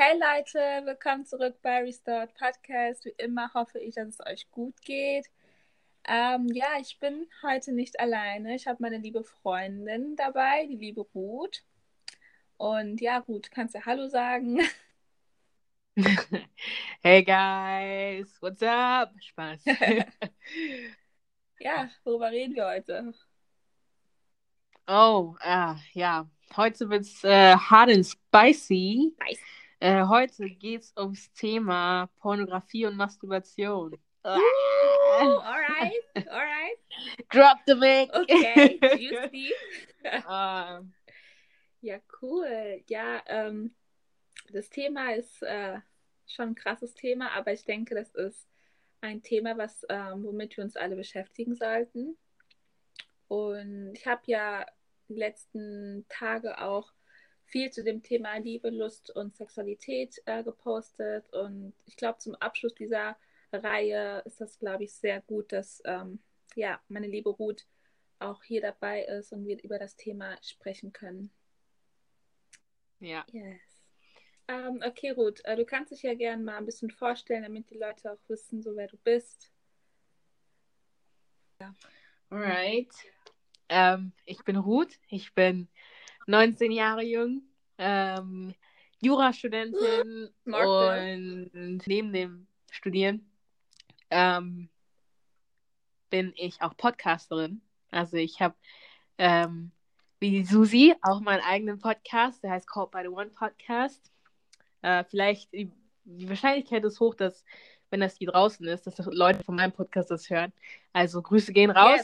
Hey Leute, willkommen zurück bei Restored Podcast. Wie immer hoffe ich, dass es euch gut geht. Ähm, ja, ich bin heute nicht alleine. Ich habe meine liebe Freundin dabei, die liebe Ruth. Und ja, Ruth, kannst du Hallo sagen? Hey guys, what's up? Spaß. ja, worüber reden wir heute? Oh, ah, ja. Heute wird es äh, hard and spicy. Nice. Äh, heute geht es ums Thema Pornografie und Masturbation. Ooh, alright, alright. Drop the mic. Okay, juicy. Ähm, Ja, cool. Ja, ähm, das Thema ist äh, schon ein krasses Thema, aber ich denke, das ist ein Thema, was, ähm, womit wir uns alle beschäftigen sollten. Und ich habe ja die letzten Tage auch viel zu dem Thema Liebe, Lust und Sexualität äh, gepostet. Und ich glaube, zum Abschluss dieser Reihe ist das, glaube ich, sehr gut, dass ähm, ja, meine liebe Ruth auch hier dabei ist und wir über das Thema sprechen können. ja. Yes. Ähm, okay, Ruth, äh, du kannst dich ja gerne mal ein bisschen vorstellen, damit die Leute auch wissen, so wer du bist. Alright. Ähm, ich bin Ruth. Ich bin 19 Jahre jung, ähm, Jurastudentin und neben dem Studieren ähm, bin ich auch Podcasterin. Also ich habe ähm, wie Susi auch meinen eigenen Podcast, der heißt Called by the One Podcast. Äh, vielleicht, die, die Wahrscheinlichkeit ist hoch, dass, wenn das hier draußen ist, dass Leute von meinem Podcast das hören. Also Grüße gehen raus.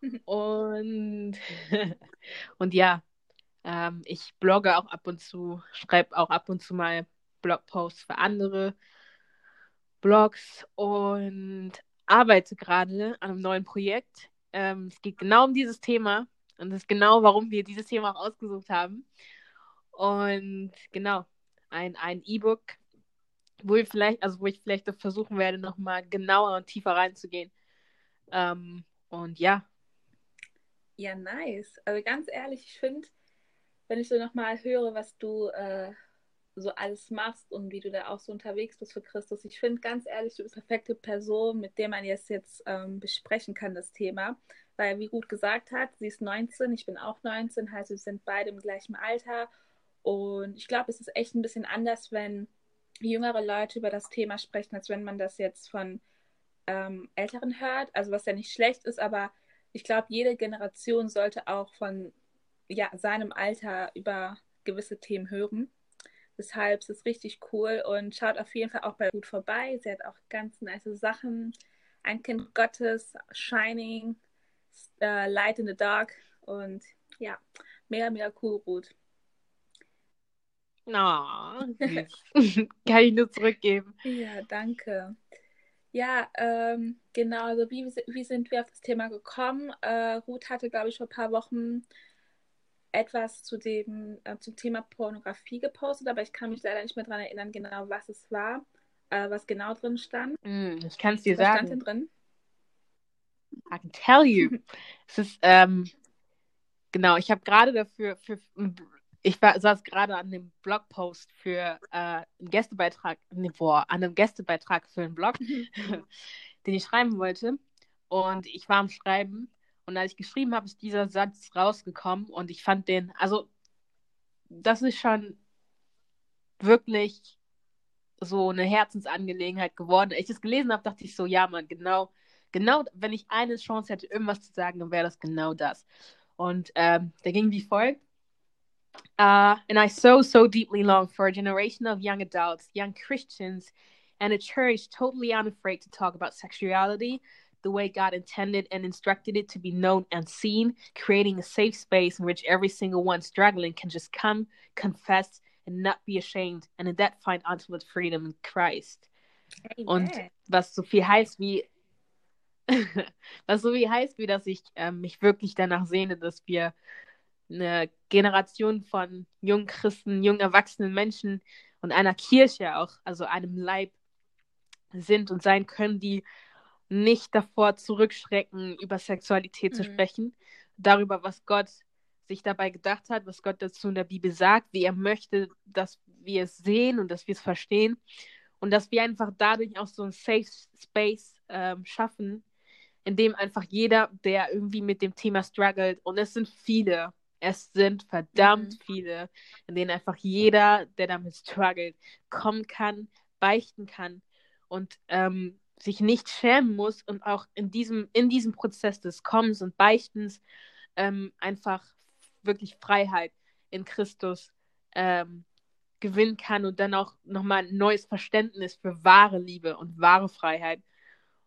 Yes. Und, und ja, ähm, ich blogge auch ab und zu, schreibe auch ab und zu mal Blogposts für andere Blogs und arbeite gerade an einem neuen Projekt. Ähm, es geht genau um dieses Thema und das ist genau, warum wir dieses Thema auch ausgesucht haben. Und genau, ein, E-Book, wo ich vielleicht, also wo ich vielleicht versuchen werde, nochmal genauer und tiefer reinzugehen. Ähm, und ja, Ja, nice. Also ganz ehrlich, ich finde, wenn ich so nochmal höre, was du äh, so alles machst und wie du da auch so unterwegs bist für Christus, ich finde ganz ehrlich, du bist die perfekte Person, mit der man jetzt jetzt ähm, besprechen kann, das Thema. Weil, wie gut gesagt hat, sie ist 19, ich bin auch 19, heißt, wir sind beide im gleichen Alter. Und ich glaube, es ist echt ein bisschen anders, wenn jüngere Leute über das Thema sprechen, als wenn man das jetzt von ähm, Älteren hört. Also was ja nicht schlecht ist, aber ich glaube, jede Generation sollte auch von ja, seinem Alter über gewisse Themen hören. Deshalb ist es richtig cool und schaut auf jeden Fall auch bei Ruth vorbei. Sie hat auch ganz nice Sachen. Ein Kind Gottes, Shining, äh, Light in the Dark und ja, mega, mega cool, Ruth. Oh, süß. Kann ich nur zurückgeben. Ja, danke. Ja, ähm, genau, also wie, wie sind wir auf das Thema gekommen? Äh, Ruth hatte, glaube ich, vor ein paar Wochen etwas zu dem, äh, zum Thema Pornografie gepostet, aber ich kann mich leider nicht mehr daran erinnern, genau was es war, äh, was genau drin stand. Mm, ich kann es dir Was stand denn sagen. drin? I can tell you. Es ist, ähm, genau, ich habe gerade dafür, für, ich war, saß gerade an dem Blogpost für äh, einen Gästebeitrag, nee, boah, an einem Gästebeitrag für einen Blog, den ich schreiben wollte. Und ich war am Schreiben und als ich geschrieben habe, ist dieser Satz rausgekommen und ich fand den, also das ist schon wirklich so eine Herzensangelegenheit geworden. Als ich das gelesen habe, dachte ich so, ja, Mann, genau, genau, wenn ich eine Chance hätte, irgendwas zu sagen, dann wäre das genau das. Und ähm, der ging wie folgt. Uh, and I so, so deeply long for a generation of young adults, young Christians, and a church totally unafraid to talk about sexuality the way God intended and instructed it to be known and seen, creating a safe space in which every single one struggling can just come, confess, and not be ashamed, and in that find ultimate freedom in Christ. Und Amen. was so viel heißt wie, was so viel heißt wie, dass ich ähm, mich wirklich danach sehne, dass wir eine Generation von jungen Christen, jungen erwachsenen Menschen und einer Kirche auch, also einem Leib sind und sein können, die nicht davor zurückschrecken, über Sexualität zu Mhm. sprechen, darüber, was Gott sich dabei gedacht hat, was Gott dazu in der Bibel sagt, wie er möchte, dass wir es sehen und dass wir es verstehen und dass wir einfach dadurch auch so einen Safe Space ähm, schaffen, in dem einfach jeder, der irgendwie mit dem Thema struggelt, und es sind viele, es sind verdammt mhm. viele, in denen einfach jeder, der damit struggelt, kommen kann, beichten kann und ähm, sich nicht schämen muss und auch in diesem, in diesem Prozess des Kommens und Beichtens ähm, einfach wirklich Freiheit in Christus ähm, gewinnen kann und dann auch nochmal ein neues Verständnis für wahre Liebe und wahre Freiheit.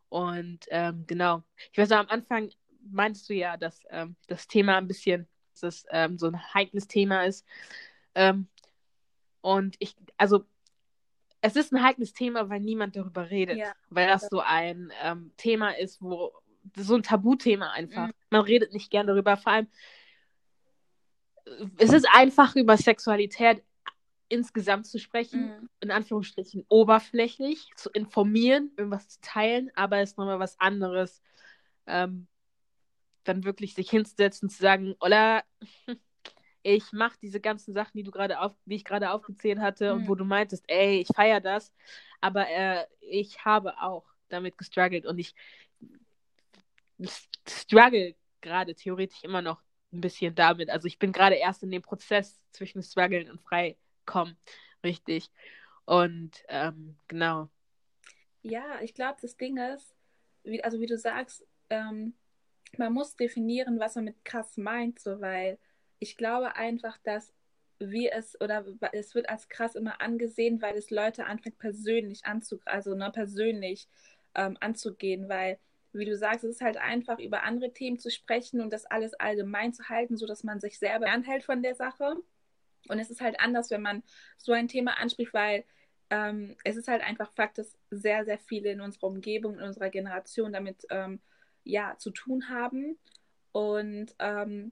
Und ähm, genau, ich weiß, am Anfang meinst du ja, dass ähm, das Thema ein bisschen, dass ähm, so ein heikles Thema ist. Ähm, und ich, also es ist ein heikles Thema, weil niemand darüber redet. Ja. Weil das so ein ähm, Thema ist, wo so ein Tabuthema einfach. Mhm. Man redet nicht gern darüber. Vor allem, es ist einfach über Sexualität insgesamt zu sprechen, mhm. in Anführungsstrichen oberflächlich, zu informieren, irgendwas zu teilen, aber es ist nochmal was anderes, ähm, dann wirklich sich hinzusetzen, zu sagen, oder ich mache diese ganzen Sachen, die du gerade auf, die ich gerade aufgezählt hatte mhm. und wo du meintest, ey, ich feiere das, aber äh, ich habe auch damit gestruggelt und ich struggle gerade theoretisch immer noch ein bisschen damit. Also ich bin gerade erst in dem Prozess zwischen Struggeln und Freikommen, richtig. Und ähm, genau. Ja, ich glaube, das Ding ist, wie, also wie du sagst, ähm, man muss definieren, was man mit krass meint, so weil ich glaube einfach, dass wir es oder es wird als krass immer angesehen, weil es Leute anfängt persönlich anzu, also ne, persönlich ähm, anzugehen, weil wie du sagst, es ist halt einfach über andere Themen zu sprechen und das alles allgemein zu halten, sodass man sich selber anhält von der Sache. Und es ist halt anders, wenn man so ein Thema anspricht, weil ähm, es ist halt einfach Fakt, dass sehr, sehr viele in unserer Umgebung, in unserer Generation damit ähm, ja zu tun haben. Und ähm,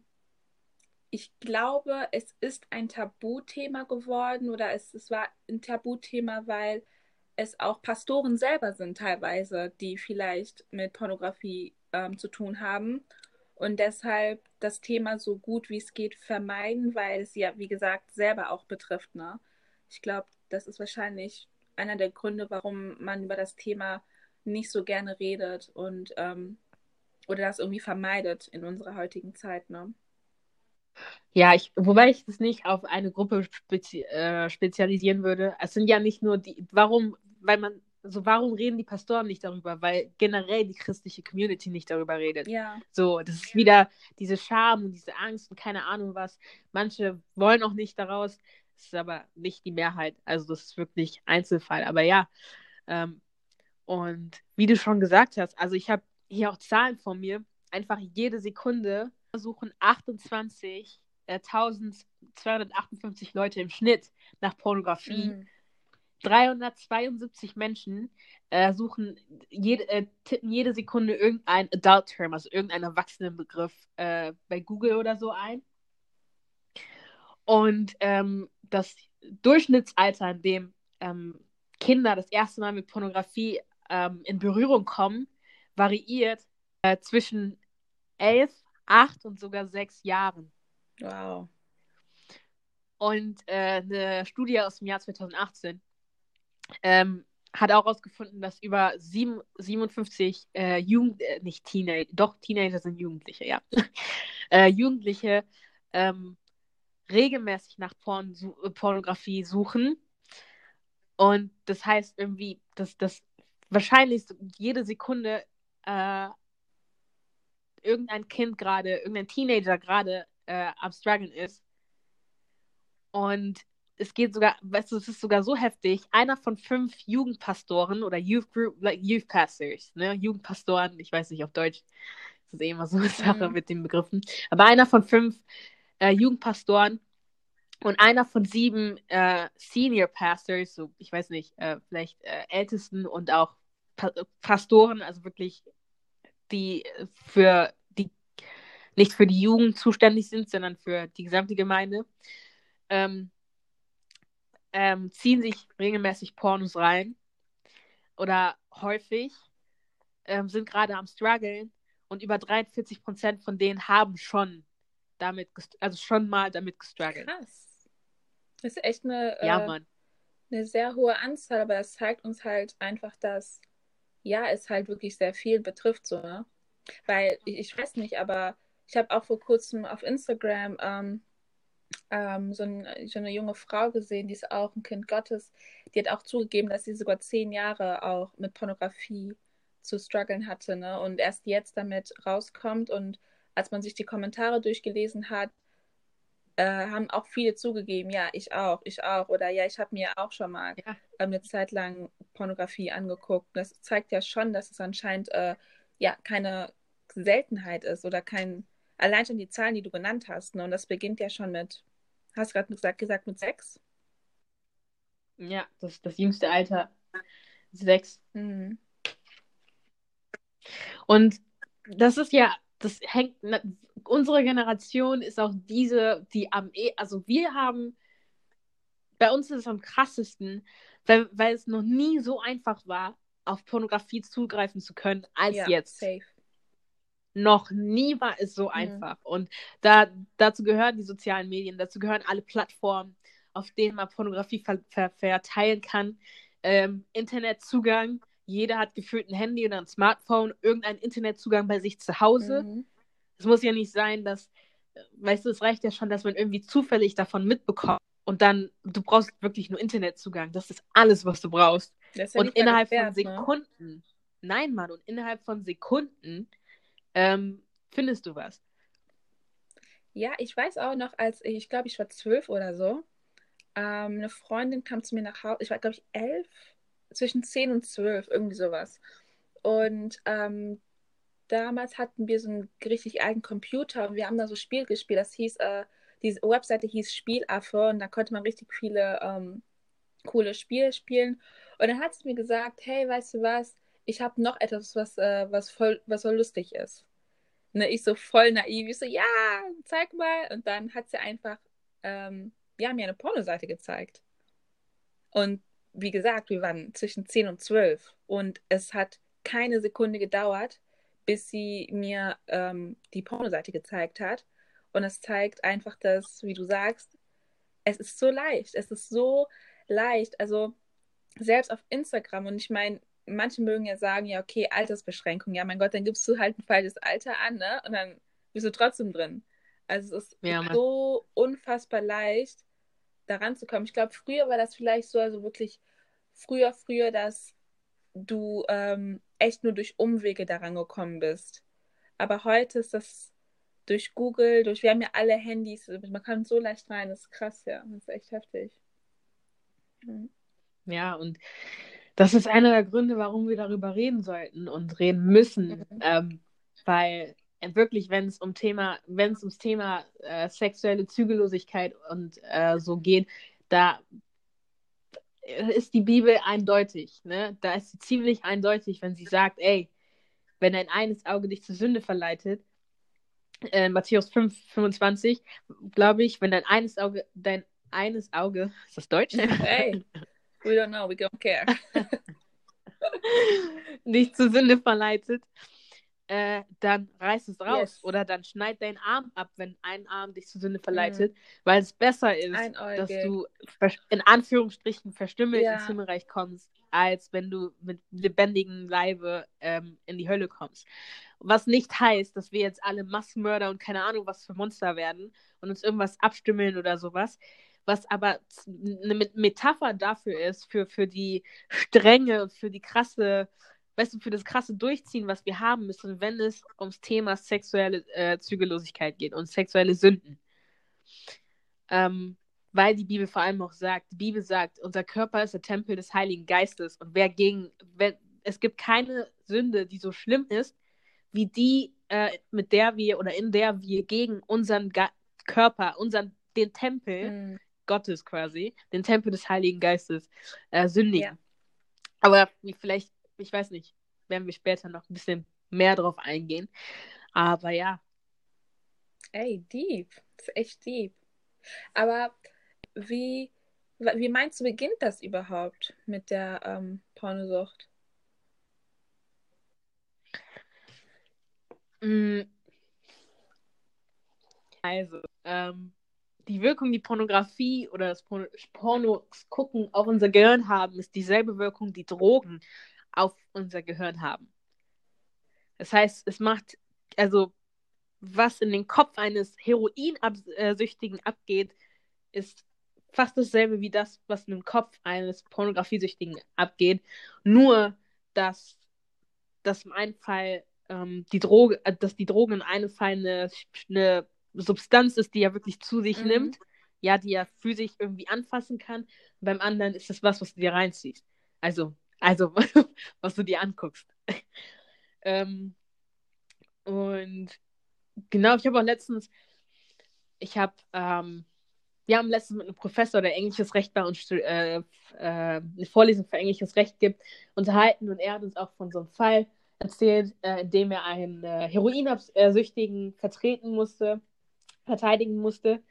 ich glaube, es ist ein Tabuthema geworden oder es, es war ein Tabuthema, weil es auch Pastoren selber sind teilweise, die vielleicht mit Pornografie ähm, zu tun haben und deshalb das Thema so gut wie es geht vermeiden, weil es ja, wie gesagt, selber auch betrifft. Ne? Ich glaube, das ist wahrscheinlich einer der Gründe, warum man über das Thema nicht so gerne redet und ähm, oder das irgendwie vermeidet in unserer heutigen Zeit. Ne? Ja, ich, wobei ich das nicht auf eine Gruppe spezi äh, spezialisieren würde. Es sind ja nicht nur die, warum, weil man, so warum reden die Pastoren nicht darüber? Weil generell die christliche Community nicht darüber redet. Ja. So, das ist wieder diese Scham und diese Angst und keine Ahnung was. Manche wollen auch nicht daraus. Das ist aber nicht die Mehrheit. Also das ist wirklich Einzelfall. Aber ja. Ähm, und wie du schon gesagt hast, also ich habe hier auch Zahlen von mir. Einfach jede Sekunde suchen 28 äh, 1258 Leute im Schnitt nach Pornografie. Mhm. 372 Menschen äh, suchen jede, äh, tippen jede Sekunde irgendein Adult-Term, also irgendeinen Erwachsenenbegriff äh, bei Google oder so ein. Und ähm, das Durchschnittsalter, in dem ähm, Kinder das erste Mal mit Pornografie ähm, in Berührung kommen, variiert äh, zwischen 11, 8 und sogar 6 Jahren. Wow. Und äh, eine Studie aus dem Jahr 2018 ähm, hat auch herausgefunden, dass über sieben, 57 äh, Jugend, äh, nicht Teenager, doch Teenager sind Jugendliche, ja. äh, Jugendliche ähm, regelmäßig nach Porn, su Pornografie suchen. Und das heißt irgendwie, dass das wahrscheinlich jede Sekunde äh, irgendein Kind gerade, irgendein Teenager gerade äh, am Struggeln ist. Und es geht sogar, weißt du, es ist sogar so heftig. Einer von fünf Jugendpastoren oder Youth Group, like Youth Pastors, ne, Jugendpastoren, ich weiß nicht auf Deutsch, das ist eh immer so eine Sache mhm. mit den Begriffen. Aber einer von fünf äh, Jugendpastoren und einer von sieben äh, Senior Pastors, so ich weiß nicht, äh, vielleicht äh, Ältesten und auch pa Pastoren, also wirklich die für die nicht für die Jugend zuständig sind, sondern für die gesamte Gemeinde, ähm, ähm, ziehen sich regelmäßig Pornos rein oder häufig ähm, sind gerade am struggeln und über 43 Prozent von denen haben schon damit, also schon mal damit gestruggelt. Krass. Das ist echt eine ja, äh, eine sehr hohe Anzahl, aber das zeigt uns halt einfach, dass ja, es halt wirklich sehr viel betrifft, so, ne? Weil ich, ich weiß nicht, aber ich habe auch vor kurzem auf Instagram ähm, ähm, so, ein, so, eine junge Frau gesehen, die ist auch ein Kind Gottes. Die hat auch zugegeben, dass sie sogar zehn Jahre auch mit Pornografie zu strugglen hatte, ne? Und erst jetzt damit rauskommt und als man sich die Kommentare durchgelesen hat, äh, haben auch viele zugegeben, ja, ich auch, ich auch. Oder ja, ich habe mir auch schon mal ja. eine Zeit lang Pornografie angeguckt. Das zeigt ja schon, dass es anscheinend äh, ja keine Seltenheit ist oder kein, allein schon die Zahlen, die du genannt hast. Ne? Und das beginnt ja schon mit, hast du gerade gesagt, gesagt, mit sechs? Ja, das das jüngste Alter. Sechs. Mhm. Und das ist ja, das hängt, unsere Generation ist auch diese, die am, e also wir haben, bei uns ist es am krassesten, weil, weil es noch nie so einfach war, auf Pornografie zugreifen zu können, als ja, jetzt. Safe. Noch nie war es so mhm. einfach. Und da, dazu gehören die sozialen Medien, dazu gehören alle Plattformen, auf denen man Pornografie ver ver verteilen kann. Ähm, Internetzugang, jeder hat gefühlt ein Handy oder ein Smartphone, irgendeinen Internetzugang bei sich zu Hause. Mhm. Es muss ja nicht sein, dass, weißt du, es reicht ja schon, dass man irgendwie zufällig davon mitbekommt und dann, du brauchst wirklich nur Internetzugang. Das ist alles, was du brauchst. Ja und innerhalb wert, von ne? Sekunden, ne? nein, Mann, und innerhalb von Sekunden ähm, findest du was. Ja, ich weiß auch noch, als ich, ich glaube, ich war zwölf oder so, ähm, eine Freundin kam zu mir nach Hause, ich war, glaube ich, elf, zwischen zehn und zwölf, irgendwie sowas. Und ähm, damals hatten wir so einen richtig alten Computer und wir haben da so Spiel gespielt. Das hieß, äh, diese Webseite hieß Spielaffe und da konnte man richtig viele ähm, coole Spiele spielen. Und dann hat sie mir gesagt, hey, weißt du was, ich habe noch etwas, was, äh, was, voll, was voll lustig ist. Ne, ich so voll naiv, ich so, ja, zeig mal. Und dann hat sie einfach, ähm, ja, mir eine Pornoseite gezeigt. Und wie gesagt, wir waren zwischen 10 und 12 und es hat keine Sekunde gedauert, bis sie mir ähm, die Pornoseite gezeigt hat. Und es zeigt einfach, dass, wie du sagst, es ist so leicht. Es ist so leicht. Also selbst auf Instagram, und ich meine, manche mögen ja sagen, ja, okay, Altersbeschränkung, ja, mein Gott, dann gibst du halt ein falsches Alter an, ne? Und dann bist du trotzdem drin. Also es ist ja, so unfassbar leicht, daran zu kommen. Ich glaube, früher war das vielleicht so, also wirklich früher, früher, dass du ähm, echt nur durch Umwege daran gekommen bist. Aber heute ist das durch Google, durch, wir haben ja alle Handys, man kann so leicht rein, das ist krass, ja, das ist echt heftig. Mhm. Ja, und das ist einer der Gründe, warum wir darüber reden sollten und reden müssen, mhm. ähm, weil wirklich, wenn es um Thema, wenn es ums Thema äh, sexuelle Zügellosigkeit und äh, so geht, da ist die Bibel eindeutig. Ne? Da ist sie ziemlich eindeutig, wenn sie sagt, ey, wenn dein eines Auge dich zur Sünde verleitet, äh, Matthäus 5, 25, glaube ich, wenn dein eines Auge, dein eines Auge, ist das Deutsch? Hey, we don't know, we don't care. dich zur Sünde verleitet, äh, dann reiß es raus. Yes. Oder dann schneid deinen Arm ab, wenn ein Arm dich zur Sünde verleitet, mhm. weil es besser ist, dass du in Anführungsstrichen verstümmelt ja. ins Himmelreich kommst, als wenn du mit lebendigem Leibe ähm, in die Hölle kommst. Was nicht heißt, dass wir jetzt alle Massenmörder und keine Ahnung was für Monster werden und uns irgendwas abstümmeln oder sowas. Was aber eine Metapher dafür ist, für, für die Strenge, für die krasse weißt du, für das krasse Durchziehen, was wir haben müssen, wenn es ums Thema sexuelle äh, Zügellosigkeit geht und sexuelle Sünden. Ähm, weil die Bibel vor allem auch sagt, die Bibel sagt, unser Körper ist der Tempel des Heiligen Geistes und wer gegen, wenn, es gibt keine Sünde, die so schlimm ist, wie die, äh, mit der wir oder in der wir gegen unseren Ga Körper, unseren, den Tempel mhm. Gottes quasi, den Tempel des Heiligen Geistes äh, sündigen. Ja. Aber vielleicht ich weiß nicht, werden wir später noch ein bisschen mehr drauf eingehen. Aber ja. Ey, deep. Das ist echt deep. Aber wie, wie meinst du, beginnt das überhaupt mit der ähm, Pornosucht? Mm. Also, ähm, die Wirkung, die Pornografie oder das Pornos gucken auf unser Gehirn haben, ist dieselbe Wirkung, die Drogen auf unser Gehirn haben. Das heißt, es macht, also was in den Kopf eines Heroinsüchtigen abgeht, ist fast dasselbe wie das, was in dem Kopf eines Pornografiesüchtigen abgeht. Nur, dass, dass im einen Fall ähm, die Droge, äh, dass die Droge in einem Fall eine, eine Substanz ist, die er wirklich zu sich mhm. nimmt, ja, die er physisch irgendwie anfassen kann. Und beim anderen ist es was, was du dir reinziehst. Also, also was du dir anguckst. ähm, und genau, ich habe auch letztens, ich habe, ähm, wir haben letztens mit einem Professor, der englisches Recht bei uns äh, äh, eine Vorlesung für englisches Recht gibt, unterhalten und er hat uns auch von so einem Fall erzählt, äh, in dem er einen äh, Heroinsüchtigen vertreten musste verteidigen musste.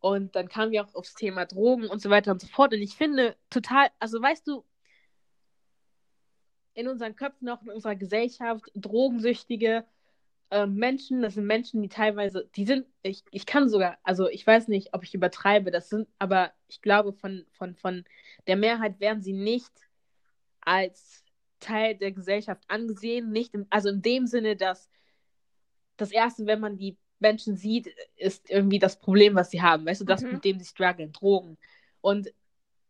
Und dann kamen wir auch aufs Thema Drogen und so weiter und so fort. Und ich finde total, also weißt du, in unseren Köpfen, auch in unserer Gesellschaft, drogensüchtige äh, Menschen, das sind Menschen, die teilweise, die sind, ich, ich kann sogar, also ich weiß nicht, ob ich übertreibe, das sind, aber ich glaube, von, von, von der Mehrheit werden sie nicht als Teil der Gesellschaft angesehen, nicht, im, also in dem Sinne, dass das Erste, wenn man die Menschen sieht, ist irgendwie das Problem, was sie haben. Weißt du, das, mhm. mit dem sie strugglen, Drogen. Und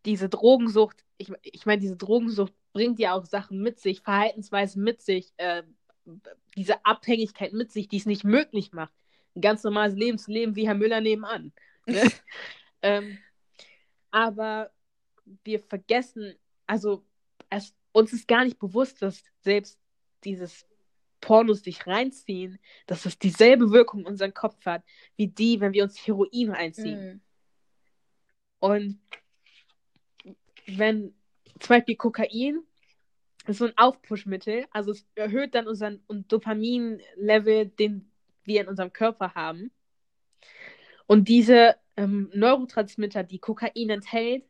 diese Drogensucht, ich, ich meine, diese Drogensucht bringt ja auch Sachen mit sich, Verhaltensweisen mit sich, äh, diese Abhängigkeit mit sich, die es nicht möglich macht, ein ganz normales Leben zu leben wie Herr Müller nebenan. Ne? ähm, aber wir vergessen, also es, uns ist gar nicht bewusst, dass selbst dieses Pornos dich reinziehen, dass das dieselbe Wirkung in unseren Kopf hat, wie die, wenn wir uns Heroin reinziehen. Mm. Und wenn zum Beispiel Kokain ist so ein Aufpushmittel, also es erhöht dann unseren Dopamin-Level, den wir in unserem Körper haben. Und diese ähm, Neurotransmitter, die Kokain enthält,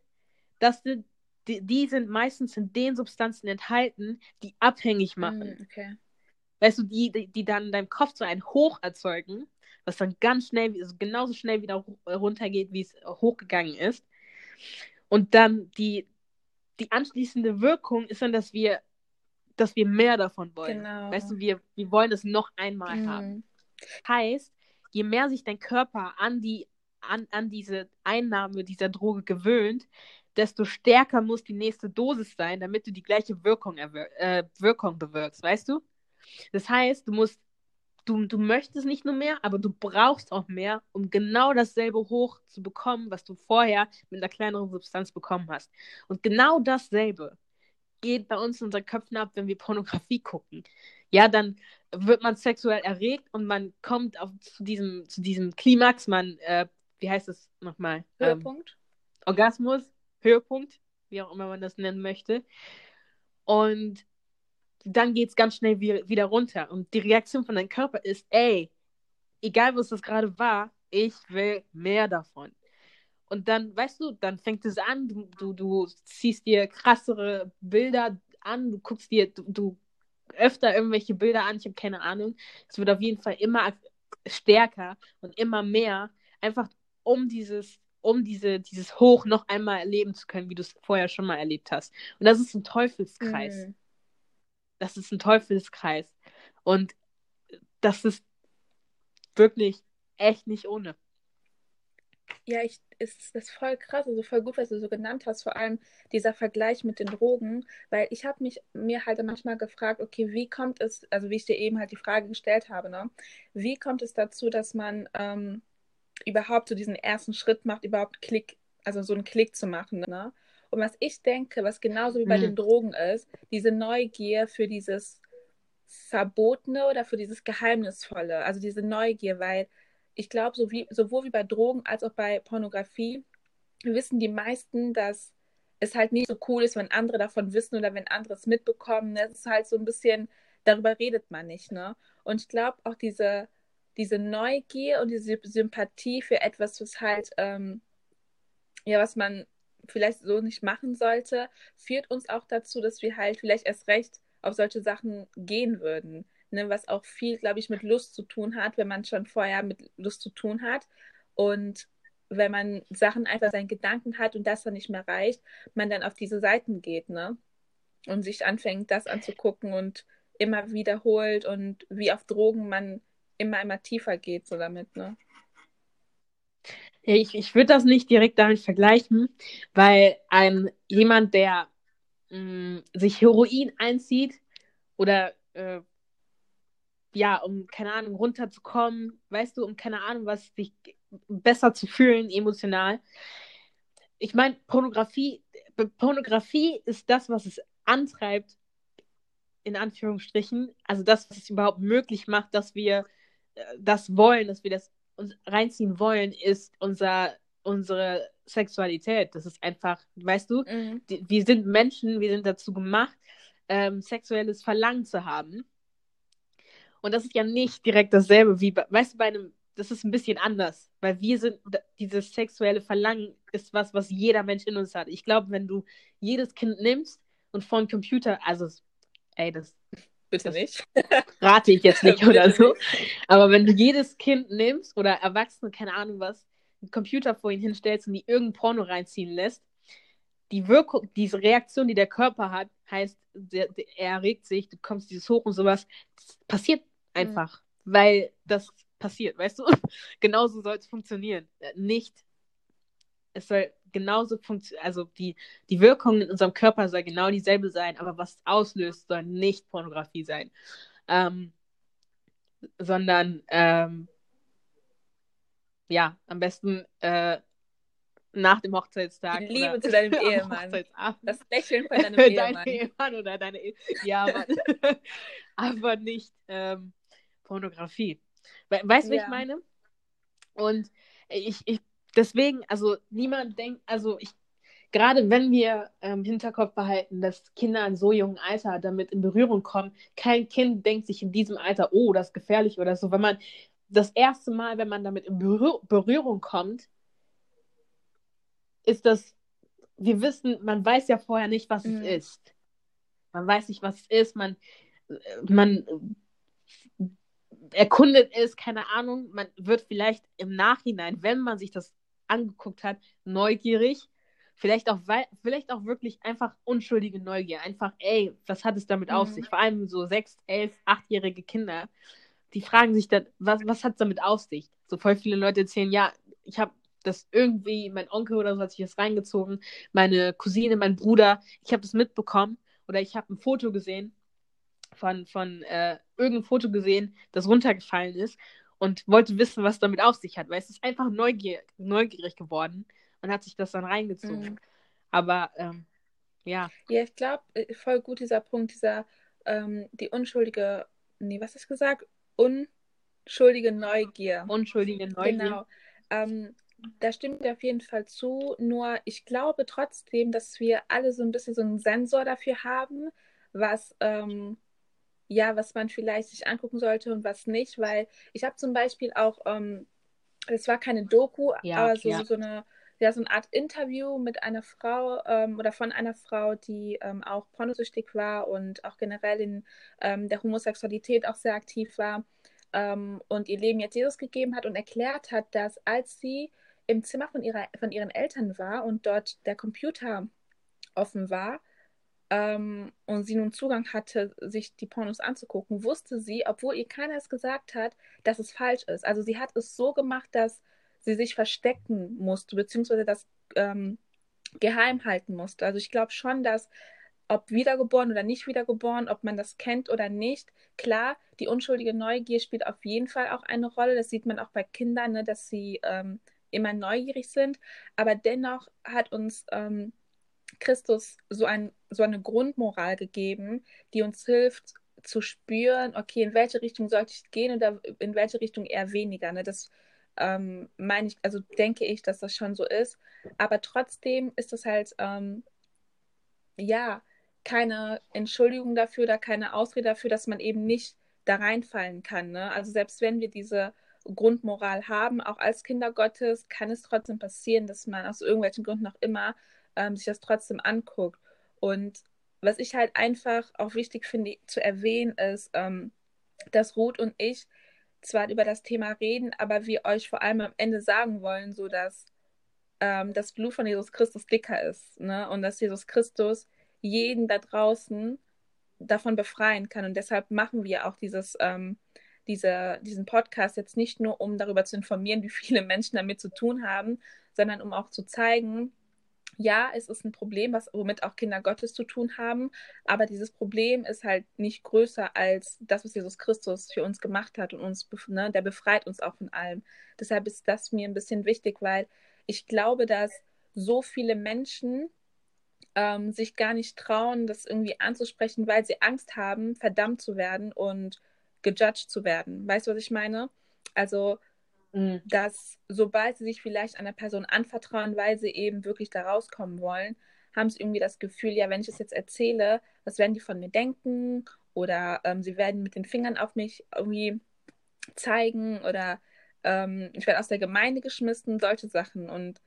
das sind, die, die, sind meistens in den Substanzen enthalten, die abhängig machen. Mm, okay weißt du, die, die, die dann in deinem Kopf so ein Hoch erzeugen, was dann ganz schnell, also genauso schnell wieder runtergeht, wie es hochgegangen ist. Und dann die, die anschließende Wirkung ist dann, dass wir, dass wir mehr davon wollen. Genau. Weißt du, wir, wir wollen es noch einmal mhm. haben. Heißt, je mehr sich dein Körper an die, an, an diese Einnahme dieser Droge gewöhnt, desto stärker muss die nächste Dosis sein, damit du die gleiche Wirkung, äh, Wirkung bewirkst, weißt du? Das heißt, du musst, du, du möchtest nicht nur mehr, aber du brauchst auch mehr, um genau dasselbe hoch zu bekommen, was du vorher mit einer kleineren Substanz bekommen hast. Und genau dasselbe geht bei uns in unseren Köpfen ab, wenn wir Pornografie gucken. Ja, dann wird man sexuell erregt und man kommt auf, zu, diesem, zu diesem Klimax, man, äh, wie heißt es nochmal? Ähm, Höhepunkt. Ähm, Orgasmus, Höhepunkt, wie auch immer man das nennen möchte. Und dann geht es ganz schnell wieder runter. Und die Reaktion von deinem Körper ist, ey, egal was das gerade war, ich will mehr davon. Und dann, weißt du, dann fängt es an, du, du, du ziehst dir krassere Bilder an, du guckst dir, du, du öfter irgendwelche Bilder an, ich habe keine Ahnung. Es wird auf jeden Fall immer stärker und immer mehr, einfach um dieses, um diese, dieses Hoch noch einmal erleben zu können, wie du es vorher schon mal erlebt hast. Und das ist ein Teufelskreis. Mhm das ist ein Teufelskreis. Und das ist wirklich echt nicht ohne. Ja, ich, ist das voll krass, also voll gut, was du so genannt hast, vor allem dieser Vergleich mit den Drogen, weil ich habe mich mir halt manchmal gefragt, okay, wie kommt es, also wie ich dir eben halt die Frage gestellt habe, ne, wie kommt es dazu, dass man ähm, überhaupt so diesen ersten Schritt macht, überhaupt Klick, also so einen Klick zu machen, ne? Und was ich denke, was genauso wie bei mhm. den Drogen ist, diese Neugier für dieses Verbotene oder für dieses Geheimnisvolle, also diese Neugier, weil ich glaube, so sowohl wie bei Drogen als auch bei Pornografie wissen die meisten, dass es halt nicht so cool ist, wenn andere davon wissen oder wenn andere es mitbekommen. Ne? Es ist halt so ein bisschen, darüber redet man nicht. Ne? Und ich glaube auch diese, diese Neugier und diese Sympathie für etwas, was halt, ähm, ja, was man vielleicht so nicht machen sollte, führt uns auch dazu, dass wir halt vielleicht erst recht auf solche Sachen gehen würden. Ne? Was auch viel, glaube ich, mit Lust zu tun hat, wenn man schon vorher mit Lust zu tun hat. Und wenn man Sachen einfach seinen Gedanken hat und das dann nicht mehr reicht, man dann auf diese Seiten geht, ne? Und sich anfängt, das anzugucken und immer wiederholt und wie auf Drogen man immer immer tiefer geht so damit, ne? Ich, ich würde das nicht direkt damit vergleichen, weil ein jemand, der mh, mm, sich Heroin einzieht oder äh, ja, um keine Ahnung runterzukommen, weißt du, um keine Ahnung was, sich besser zu fühlen emotional. Ich meine, Pornografie, Pornografie ist das, was es antreibt, in Anführungsstrichen, also das, was es überhaupt möglich macht, dass wir äh, das wollen, dass wir das uns reinziehen wollen, ist unser, unsere Sexualität. Das ist einfach, weißt du, mhm. die, wir sind Menschen, wir sind dazu gemacht, ähm, sexuelles Verlangen zu haben. Und das ist ja nicht direkt dasselbe wie, bei, weißt du, bei einem, das ist ein bisschen anders, weil wir sind, dieses sexuelle Verlangen ist was, was jeder Mensch in uns hat. Ich glaube, wenn du jedes Kind nimmst und vor einen Computer, also, ey, das Bitte nicht. rate ich jetzt nicht oder so. Aber wenn du jedes Kind nimmst oder Erwachsene, keine Ahnung was, einen Computer vor ihn hinstellst und die irgendein Porno reinziehen lässt, die Wirkung, diese Reaktion, die der Körper hat, heißt, der, der, er regt sich, du kommst dieses hoch und sowas. Das passiert einfach, mhm. weil das passiert, weißt du? Genauso soll es funktionieren. Nicht, es soll genauso funktionieren, also die, die Wirkung in unserem Körper soll genau dieselbe sein, aber was auslöst, soll nicht Pornografie sein. Ähm, sondern ähm, ja, am besten äh, nach dem Hochzeitstag. Die Liebe zu deinem Ehemann. Das Lächeln von deinem Ehemann. Dein Ehemann oder deine e Ja, Mann. aber nicht ähm, Pornografie. Weißt du, ja. was ich meine? Und ich, ich deswegen, also niemand denkt, also ich, gerade wenn wir im ähm, Hinterkopf behalten, dass Kinder in so jungen Alter damit in Berührung kommen, kein Kind denkt sich in diesem Alter, oh, das ist gefährlich oder so. Wenn man das erste Mal, wenn man damit in Berühr Berührung kommt, ist das, wir wissen, man weiß ja vorher nicht, was mhm. es ist. Man weiß nicht, was es ist, man, man erkundet es, keine Ahnung, man wird vielleicht im Nachhinein, wenn man sich das angeguckt hat, neugierig. Vielleicht auch, vielleicht auch wirklich einfach unschuldige Neugier. Einfach, ey, was hat es damit mhm. auf sich? Vor allem so sechs, elf, achtjährige Kinder, die fragen sich dann, was, was hat es damit auf sich? So voll viele Leute erzählen, ja, ich habe das irgendwie, mein Onkel oder so hat sich das reingezogen, meine Cousine, mein Bruder, ich habe das mitbekommen oder ich habe ein Foto gesehen von, von äh, irgendein Foto gesehen, das runtergefallen ist und wollte wissen, was damit auf sich hat, weil es ist einfach neugier neugierig geworden und hat sich das dann reingezogen. Mhm. Aber ähm, ja. Ja, ich glaube, äh, voll gut dieser Punkt, dieser, ähm, die unschuldige, nee, was hast du gesagt? Unschuldige Neugier. Unschuldige Neugier. Genau. Ähm, da stimmt auf jeden Fall zu. Nur ich glaube trotzdem, dass wir alle so ein bisschen so einen Sensor dafür haben, was ähm, ja, was man vielleicht sich angucken sollte und was nicht, weil ich habe zum Beispiel auch, ähm, es war keine Doku, ja, aber so, ja. so eine ja, so eine Art Interview mit einer Frau ähm, oder von einer Frau, die ähm, auch pornosüchtig war und auch generell in ähm, der Homosexualität auch sehr aktiv war ähm, und ihr Leben jetzt Jesus gegeben hat und erklärt hat, dass als sie im Zimmer von, ihrer, von ihren Eltern war und dort der Computer offen war, ähm, und sie nun Zugang hatte, sich die Pornos anzugucken, wusste sie, obwohl ihr keiner es gesagt hat, dass es falsch ist. Also sie hat es so gemacht, dass sie sich verstecken musste, beziehungsweise das ähm, geheim halten musste. Also ich glaube schon, dass ob wiedergeboren oder nicht wiedergeboren, ob man das kennt oder nicht, klar, die unschuldige Neugier spielt auf jeden Fall auch eine Rolle. Das sieht man auch bei Kindern, ne, dass sie ähm, immer neugierig sind. Aber dennoch hat uns ähm, Christus so, ein, so eine Grundmoral gegeben, die uns hilft zu spüren, okay, in welche Richtung sollte ich gehen oder in welche Richtung eher weniger. Ne? Das ähm, meine ich, also denke ich, dass das schon so ist. Aber trotzdem ist das halt, ähm, ja, keine Entschuldigung dafür oder keine Ausrede dafür, dass man eben nicht da reinfallen kann. Ne? Also selbst wenn wir diese Grundmoral haben, auch als Kinder Gottes, kann es trotzdem passieren, dass man aus irgendwelchen Gründen noch immer ähm, sich das trotzdem anguckt. Und was ich halt einfach auch wichtig finde zu erwähnen, ist, ähm, dass Ruth und ich zwar über das Thema reden, aber wir euch vor allem am Ende sagen wollen, so dass ähm, das Blut von Jesus Christus dicker ist. Ne? Und dass Jesus Christus jeden da draußen davon befreien kann. Und deshalb machen wir auch dieses, ähm, diese, diesen Podcast jetzt nicht nur, um darüber zu informieren, wie viele Menschen damit zu tun haben, sondern um auch zu zeigen, ja, es ist ein Problem, was, womit auch Kinder Gottes zu tun haben, aber dieses Problem ist halt nicht größer als das, was Jesus Christus für uns gemacht hat und uns, ne, der befreit uns auch von allem. Deshalb ist das mir ein bisschen wichtig, weil ich glaube, dass so viele Menschen ähm, sich gar nicht trauen, das irgendwie anzusprechen, weil sie Angst haben, verdammt zu werden und gejudged zu werden. Weißt du, was ich meine? Also, mhm. dass sobald sie sich vielleicht einer Person anvertrauen, weil sie eben wirklich da rauskommen wollen, haben sie irgendwie das Gefühl, ja, wenn ich es jetzt erzähle, was werden die von mir denken? Oder ähm, sie werden mit den Fingern auf mich irgendwie zeigen oder ähm, ich werde aus der Gemeinde geschmissen, solche Sachen. Und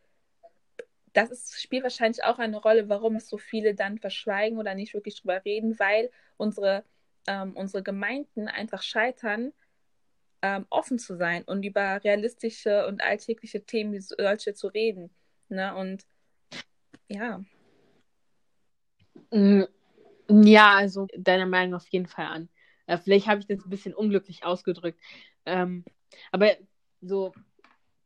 das ist, spielt wahrscheinlich auch eine Rolle, warum es so viele dann verschweigen oder nicht wirklich drüber reden, weil unsere, ähm, unsere Gemeinden einfach scheitern, ähm, offen zu sein und über realistische und alltägliche Themen wie solche zu reden. Ne? Und ja. Mm, ja, also deiner Meinung auf jeden Fall an. Äh, vielleicht habe ich das ein bisschen unglücklich ausgedrückt. Ähm, aber so,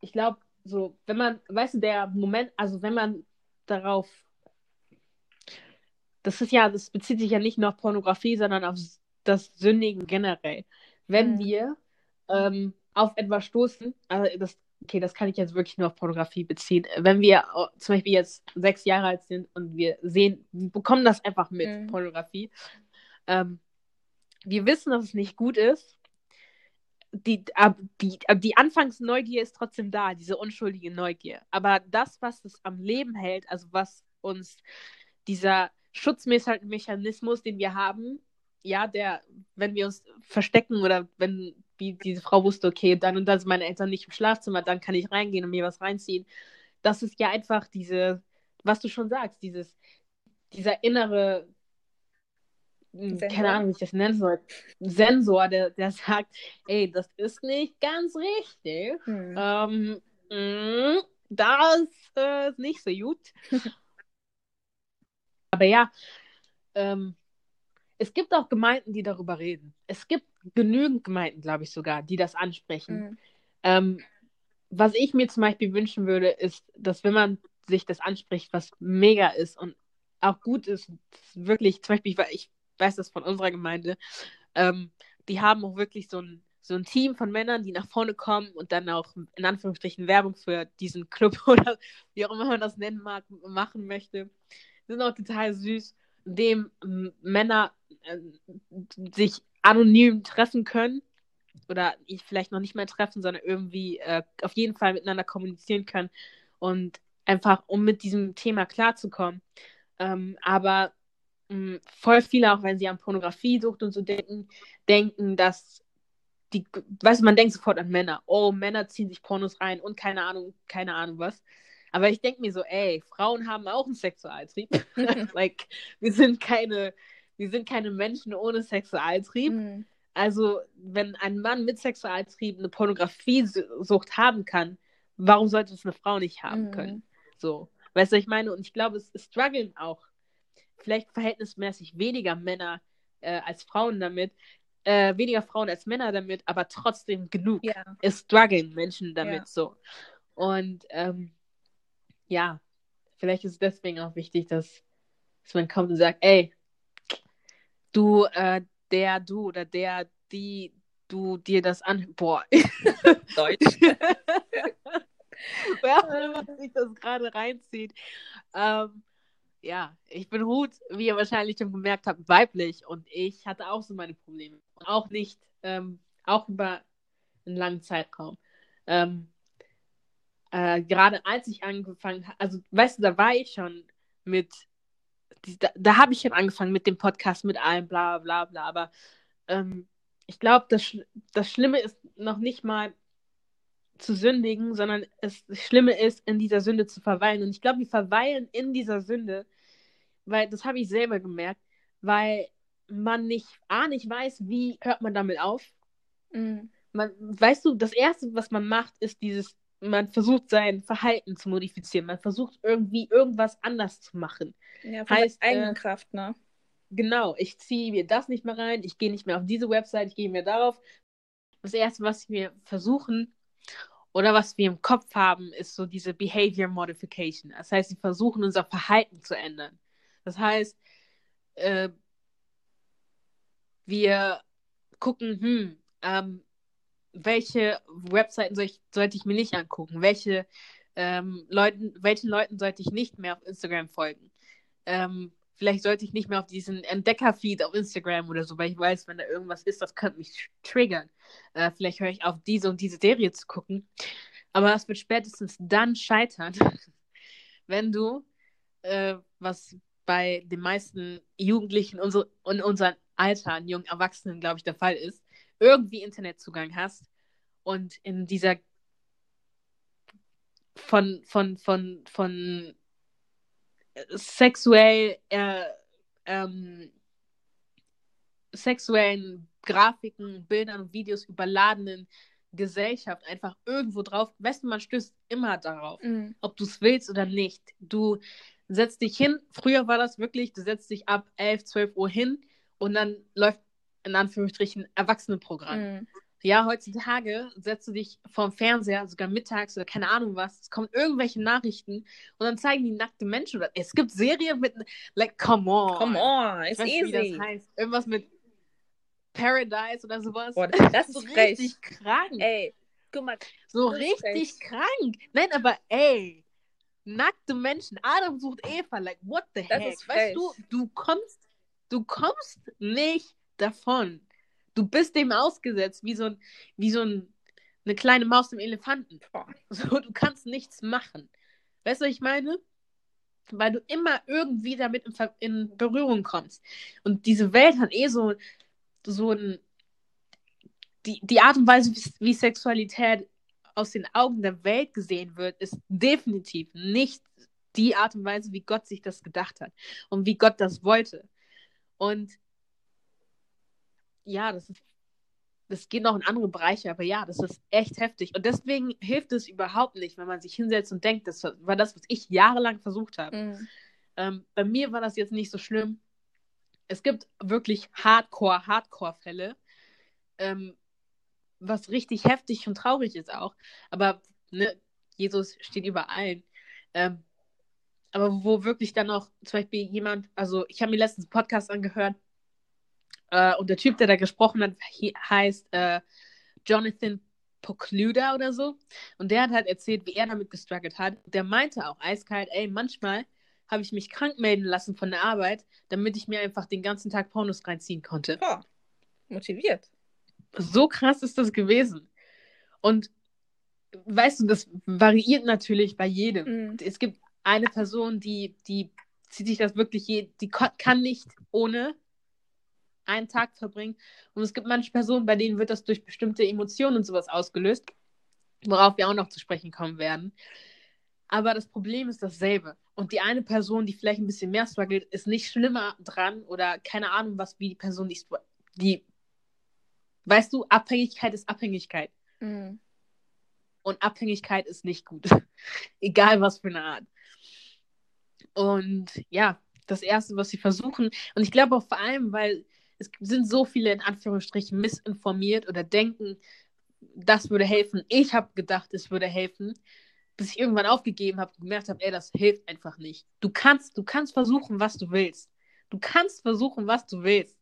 ich glaube, so, wenn man, weißt du, der Moment, also wenn man darauf, das ist ja, das bezieht sich ja nicht nur auf Pornografie, sondern auf das Sündigen generell. Wenn mhm. wir ähm, auf etwas stoßen, also das, okay, das kann ich jetzt wirklich nur auf Pornografie beziehen. Wenn wir zum Beispiel jetzt sechs Jahre alt sind und wir sehen, wir bekommen das einfach mit, mhm. Pornografie. Ähm, wir wissen, dass es nicht gut ist die, die, die Anfangsneugier ist trotzdem da, diese unschuldige Neugier. Aber das, was es am Leben hält, also was uns dieser Schutzmechanismus, den wir haben, ja, der, wenn wir uns verstecken oder wenn, wie diese Frau wusste, okay, dann und dann sind meine Eltern nicht im Schlafzimmer, dann kann ich reingehen und mir was reinziehen. Das ist ja einfach diese, was du schon sagst, dieses, dieser innere hm, Sensor. keine Ahnung, wie ich das nennen soll, Sensor, der, der sagt, ey, das ist nicht ganz richtig. Hm. Ähm, mh, das äh, ist nicht so gut. Aber ja, ähm, es gibt auch Gemeinden, die darüber reden. Es gibt genügend Gemeinden, glaube ich sogar, die das ansprechen. Mhm. Ähm, was ich mir zum Beispiel wünschen würde, ist, dass wenn man sich das anspricht, was mega ist und auch gut ist, wirklich, zum Beispiel, ich weiß das von unserer Gemeinde, ähm, die haben auch wirklich so ein, so ein Team von Männern, die nach vorne kommen und dann auch in Anführungsstrichen Werbung für diesen Club oder wie auch immer man das nennen mag, machen möchte. Die sind auch total süß, indem Männer äh, sich anonym treffen können oder vielleicht noch nicht mehr treffen, sondern irgendwie äh, auf jeden Fall miteinander kommunizieren können und einfach, um mit diesem Thema klarzukommen. Ähm, aber mh, voll viele, auch wenn sie an Pornografie sucht und so denken, denken, dass die, weißt du, man denkt sofort an Männer. Oh, Männer ziehen sich Pornos rein und keine Ahnung, keine Ahnung was. Aber ich denke mir so, ey, Frauen haben auch einen Sexualtrieb. like, wir sind keine, wir sind keine Menschen ohne Sexualtrieb. Mhm. Also, wenn ein Mann mit Sexualtrieb eine Pornografiesucht haben kann, warum sollte es eine Frau nicht haben mhm. können? So, weißt du, ich meine, und ich glaube, es strugglen auch vielleicht verhältnismäßig weniger Männer äh, als Frauen damit, äh, weniger Frauen als Männer damit, aber trotzdem genug. Ja. Es strugglen Menschen damit ja. so. Und ähm, ja, vielleicht ist es deswegen auch wichtig, dass, dass man kommt und sagt, ey, du, äh, der, du oder der, die, du dir das an. Boah. Deutsch. Wer auch immer sich das gerade reinzieht. Ähm, ja, ich bin Ruth, wie ihr wahrscheinlich schon gemerkt habt, weiblich und ich hatte auch so meine Probleme. Und auch nicht, ähm, auch über einen langen Zeitraum. Ähm, äh, gerade als ich angefangen habe, also weißt du, da war ich schon mit, da, da habe ich schon angefangen mit dem Podcast, mit allem, bla bla bla, aber ähm, ich glaube, das, das Schlimme ist noch nicht mal zu sündigen, sondern es, das Schlimme ist, in dieser Sünde zu verweilen. Und ich glaube, wir verweilen in dieser Sünde, weil das habe ich selber gemerkt, weil man nicht, A, nicht weiß, wie hört man damit auf. Mhm. Man, weißt du, das Erste, was man macht, ist dieses, man versucht sein Verhalten zu modifizieren, man versucht irgendwie irgendwas anders zu machen. Ja, von heißt, eigenen äh, Kraft, ne? Genau, ich ziehe mir das nicht mehr rein, ich gehe nicht mehr auf diese Website, ich gehe mehr darauf. Das erste, was wir versuchen oder was wir im Kopf haben, ist so diese Behavior Modification. Das heißt, sie versuchen unser Verhalten zu ändern. Das heißt, äh, wir gucken, hm, ähm, welche Webseiten soll ich, sollte ich mir nicht angucken? Welche ähm, Leuten, welchen Leuten sollte ich nicht mehr auf Instagram folgen? Ähm, vielleicht sollte ich nicht mehr auf diesen Entdecker-Feed auf Instagram oder so, weil ich weiß, wenn da irgendwas ist, das könnte mich triggern. Äh, vielleicht höre ich auf, diese und diese Serie zu gucken. Aber das wird spätestens dann scheitern, wenn du, äh, was bei den meisten Jugendlichen unser, in unserem Alter, jungen Erwachsenen, glaube ich, der Fall ist, irgendwie Internetzugang hast und in dieser von, von, von, von sexuell äh, ähm, sexuellen Grafiken, Bildern und Videos überladenen Gesellschaft einfach irgendwo drauf. Weißt du, man stößt immer darauf, mhm. ob du es willst oder nicht. Du setzt dich hin. Früher war das wirklich, du setzt dich ab 11, 12 Uhr hin und dann läuft in Anführungsstrichen Erwachsenenprogramm. Mhm. Ja, heutzutage setzt du dich vorm Fernseher, sogar mittags oder keine Ahnung was, es kommen irgendwelche Nachrichten und dann zeigen die nackte Menschen. Oder, es gibt Serien mit, like, come on. Come on, it's easy. Wie das heißt. Irgendwas mit Paradise oder sowas. Boah, das ist so frech. richtig krank. Ey, guck mal. So richtig frech. krank. Nein, aber ey, nackte Menschen. Adam sucht Eva, like, what the das heck? Weißt du, du kommst, du kommst nicht davon. Du bist dem ausgesetzt, wie so, ein, wie so ein, eine kleine Maus im Elefanten. So, du kannst nichts machen. Weißt du, was ich meine? Weil du immer irgendwie damit in, in Berührung kommst. Und diese Welt hat eh so, so ein. Die, die Art und Weise, wie, wie Sexualität aus den Augen der Welt gesehen wird, ist definitiv nicht die Art und Weise, wie Gott sich das gedacht hat und wie Gott das wollte. Und ja, das ist, das geht noch in andere Bereiche, aber ja, das ist echt heftig. Und deswegen hilft es überhaupt nicht, wenn man sich hinsetzt und denkt, das war das, was ich jahrelang versucht habe. Mhm. Ähm, bei mir war das jetzt nicht so schlimm. Es gibt wirklich Hardcore, Hardcore-Fälle, ähm, was richtig heftig und traurig ist auch. Aber ne, Jesus steht über allen. Ähm, aber wo wirklich dann noch zum Beispiel jemand, also ich habe mir letztens einen Podcast angehört, äh, und der Typ, der da gesprochen hat, heißt äh, Jonathan Pokluda oder so. Und der hat halt erzählt, wie er damit gestruggelt hat. Der meinte auch eiskalt, ey, manchmal habe ich mich krank melden lassen von der Arbeit, damit ich mir einfach den ganzen Tag Pornos reinziehen konnte. Oh, motiviert. So krass ist das gewesen. Und weißt du, das variiert natürlich bei jedem. Mhm. Es gibt eine Person, die, die zieht sich das wirklich, je, die kann nicht ohne einen Tag verbringen. Und es gibt manche Personen, bei denen wird das durch bestimmte Emotionen und sowas ausgelöst, worauf wir auch noch zu sprechen kommen werden. Aber das Problem ist dasselbe. Und die eine Person, die vielleicht ein bisschen mehr struggelt, ist nicht schlimmer dran oder keine Ahnung, was wie die Person, die, die weißt du, Abhängigkeit ist Abhängigkeit. Mhm. Und Abhängigkeit ist nicht gut. Egal was für eine Art. Und ja, das Erste, was sie versuchen, und ich glaube auch vor allem, weil es sind so viele in Anführungsstrichen missinformiert oder denken, das würde helfen. Ich habe gedacht, es würde helfen, bis ich irgendwann aufgegeben habe und gemerkt habe, ey, das hilft einfach nicht. Du kannst, du kannst versuchen, was du willst. Du kannst versuchen, was du willst.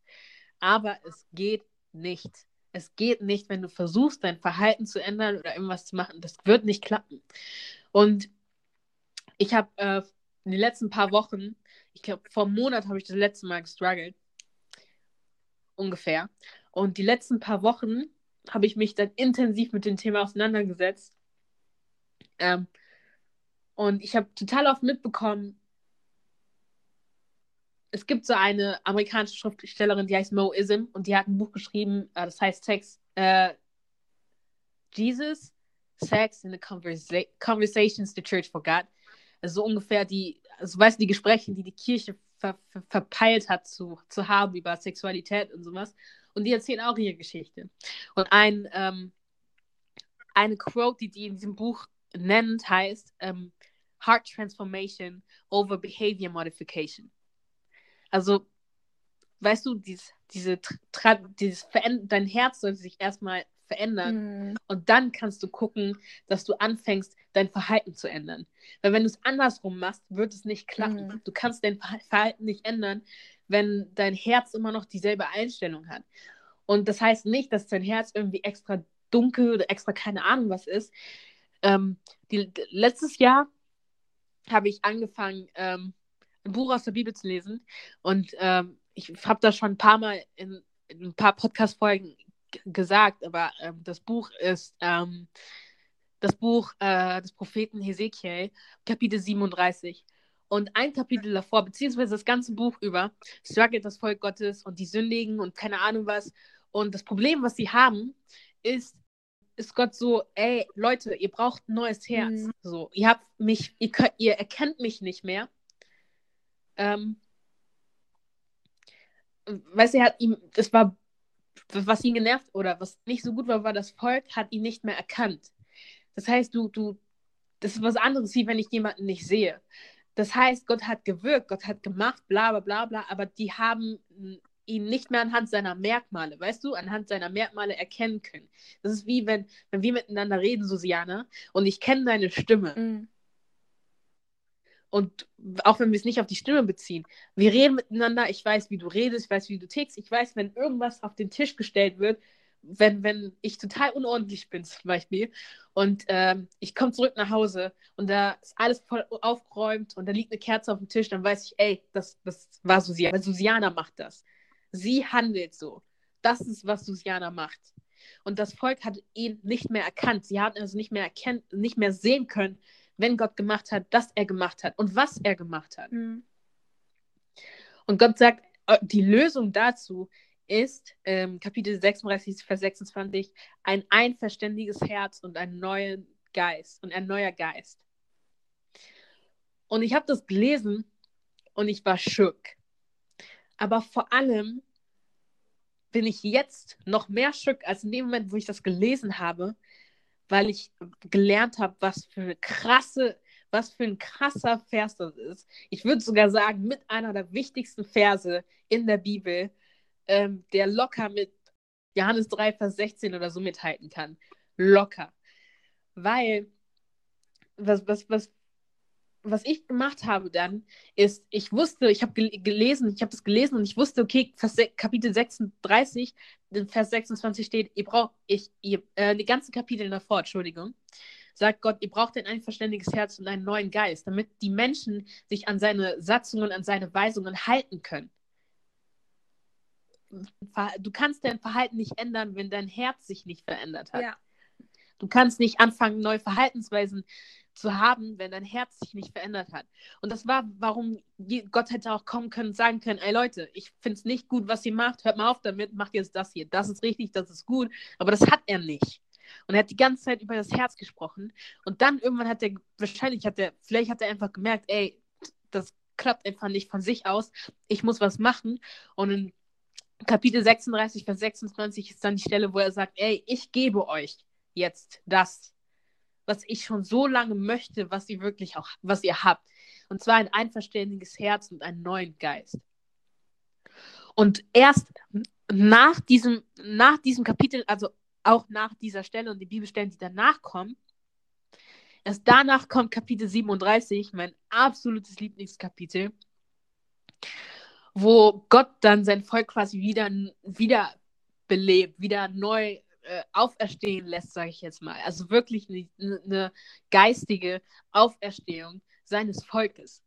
Aber es geht nicht. Es geht nicht, wenn du versuchst, dein Verhalten zu ändern oder irgendwas zu machen. Das wird nicht klappen. Und ich habe äh, in den letzten paar Wochen, ich glaube, vor einem Monat habe ich das letzte Mal gestruggelt ungefähr. Und die letzten paar Wochen habe ich mich dann intensiv mit dem Thema auseinandergesetzt. Ähm, und ich habe total oft mitbekommen, es gibt so eine amerikanische Schriftstellerin, die heißt Mo Ism und die hat ein Buch geschrieben, äh, das heißt Sex, äh, Jesus, Sex and the Conversa Conversations the Church Forgot. Also so ungefähr die, also weißt du, die Gespräche, die die Kirche ver, ver, verpeilt hat zu, zu haben über Sexualität und sowas. Und die erzählen auch ihre Geschichte. Und ein, ähm, eine Quote, die die in diesem Buch nennt, heißt ähm, Heart Transformation over Behavior Modification. Also, weißt du, dieses, diese, dieses dein Herz sollte sich erstmal verändern mhm. und dann kannst du gucken, dass du anfängst, dein Verhalten zu ändern. Weil wenn du es andersrum machst, wird es nicht klappen. Mhm. Du kannst dein Verhalten nicht ändern, wenn dein Herz immer noch dieselbe Einstellung hat. Und das heißt nicht, dass dein Herz irgendwie extra dunkel oder extra keine Ahnung was ist. Ähm, die, letztes Jahr habe ich angefangen, ähm, ein Buch aus der Bibel zu lesen. Und ähm, ich habe das schon ein paar Mal in, in ein paar Podcast-Folgen gesagt, aber ähm, das Buch ist ähm, das Buch äh, des Propheten Hesekiel, Kapitel 37. Und ein Kapitel davor, beziehungsweise das ganze Buch über, struggelt das Volk Gottes und die Sündigen und keine Ahnung was. Und das Problem, was sie haben, ist, ist Gott so, ey, Leute, ihr braucht ein neues Herz. Mhm. So, ihr habt mich, ihr, könnt, ihr erkennt mich nicht mehr. Ähm, weißt du, er hat ihm, das war, was ihn genervt oder was nicht so gut war, war, das Volk hat ihn nicht mehr erkannt. Das heißt, du, du, das ist was anderes, wie wenn ich jemanden nicht sehe. Das heißt, Gott hat gewirkt, Gott hat gemacht, bla bla bla bla, aber die haben ihn nicht mehr anhand seiner Merkmale, weißt du, anhand seiner Merkmale erkennen können. Das ist wie wenn, wenn wir miteinander reden, Susiana, und ich kenne deine Stimme. Mhm. Und auch wenn wir es nicht auf die Stimme beziehen, wir reden miteinander, ich weiß, wie du redest, ich weiß, wie du tickst, ich weiß, wenn irgendwas auf den Tisch gestellt wird, wenn, wenn ich total unordentlich bin zum Beispiel und ähm, ich komme zurück nach Hause und da ist alles voll aufgeräumt und da liegt eine Kerze auf dem Tisch, dann weiß ich, ey, das, das war Susiana, Susiana macht das. Sie handelt so. Das ist, was Susiana macht. Und das Volk hat ihn nicht mehr erkannt. Sie hatten also nicht mehr, erkennt, nicht mehr sehen können, wenn Gott gemacht hat, dass er gemacht hat und was er gemacht hat. Mhm. Und Gott sagt, äh, die Lösung dazu ist, ähm, Kapitel 36, Vers 26, ein einverständiges Herz und ein neuer Geist und ein neuer Geist. Und ich habe das gelesen und ich war schock. Aber vor allem bin ich jetzt noch mehr schock als in dem Moment, wo ich das gelesen habe, weil ich gelernt habe, was für krasse, was für ein krasser Vers das ist. Ich würde sogar sagen, mit einer der wichtigsten Verse in der Bibel, ähm, der locker mit Johannes 3, Vers 16 oder so mithalten kann. Locker. Weil, was, was, was, was ich gemacht habe dann, ist, ich wusste, ich habe gelesen, ich habe das gelesen und ich wusste, okay, Vers, Kapitel 36, Vers 26 steht, ihr braucht, ich, ihr, äh, die ganzen Kapitel davor, Entschuldigung, sagt Gott, ihr braucht ein einverständiges Herz und einen neuen Geist, damit die Menschen sich an seine Satzungen, an seine Weisungen halten können. Du kannst dein Verhalten nicht ändern, wenn dein Herz sich nicht verändert hat. Ja. Du kannst nicht anfangen, neue Verhaltensweisen zu haben, wenn dein Herz sich nicht verändert hat. Und das war, warum Gott hätte auch kommen können und sagen können, ey Leute, ich finde es nicht gut, was ihr macht, hört mal auf damit, macht jetzt das hier. Das ist richtig, das ist gut. Aber das hat er nicht. Und er hat die ganze Zeit über das Herz gesprochen. Und dann irgendwann hat er, wahrscheinlich hat er, vielleicht hat er einfach gemerkt, ey, das klappt einfach nicht von sich aus. Ich muss was machen. Und in Kapitel 36, Vers 26 ist dann die Stelle, wo er sagt, ey, ich gebe euch jetzt das, was ich schon so lange möchte, was ihr wirklich auch, was ihr habt. Und zwar ein einverständiges Herz und einen neuen Geist. Und erst nach diesem, nach diesem Kapitel, also auch nach dieser Stelle und die Bibelstellen, die danach kommen, erst danach kommt Kapitel 37, mein absolutes Lieblingskapitel, wo Gott dann sein Volk quasi wieder, wieder belebt, wieder neu äh, auferstehen lässt, sage ich jetzt mal. Also wirklich eine, eine geistige Auferstehung seines Volkes.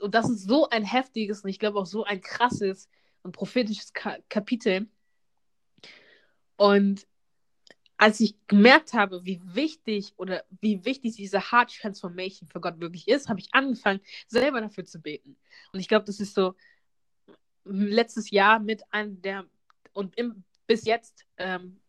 Und das ist so ein heftiges und ich glaube auch so ein krasses und prophetisches Ka Kapitel. Und als ich gemerkt habe, wie wichtig oder wie wichtig diese Heart Transformation für Gott wirklich ist, habe ich angefangen, selber dafür zu beten. Und ich glaube, das ist so letztes Jahr mit einem der und im, bis jetzt ähm,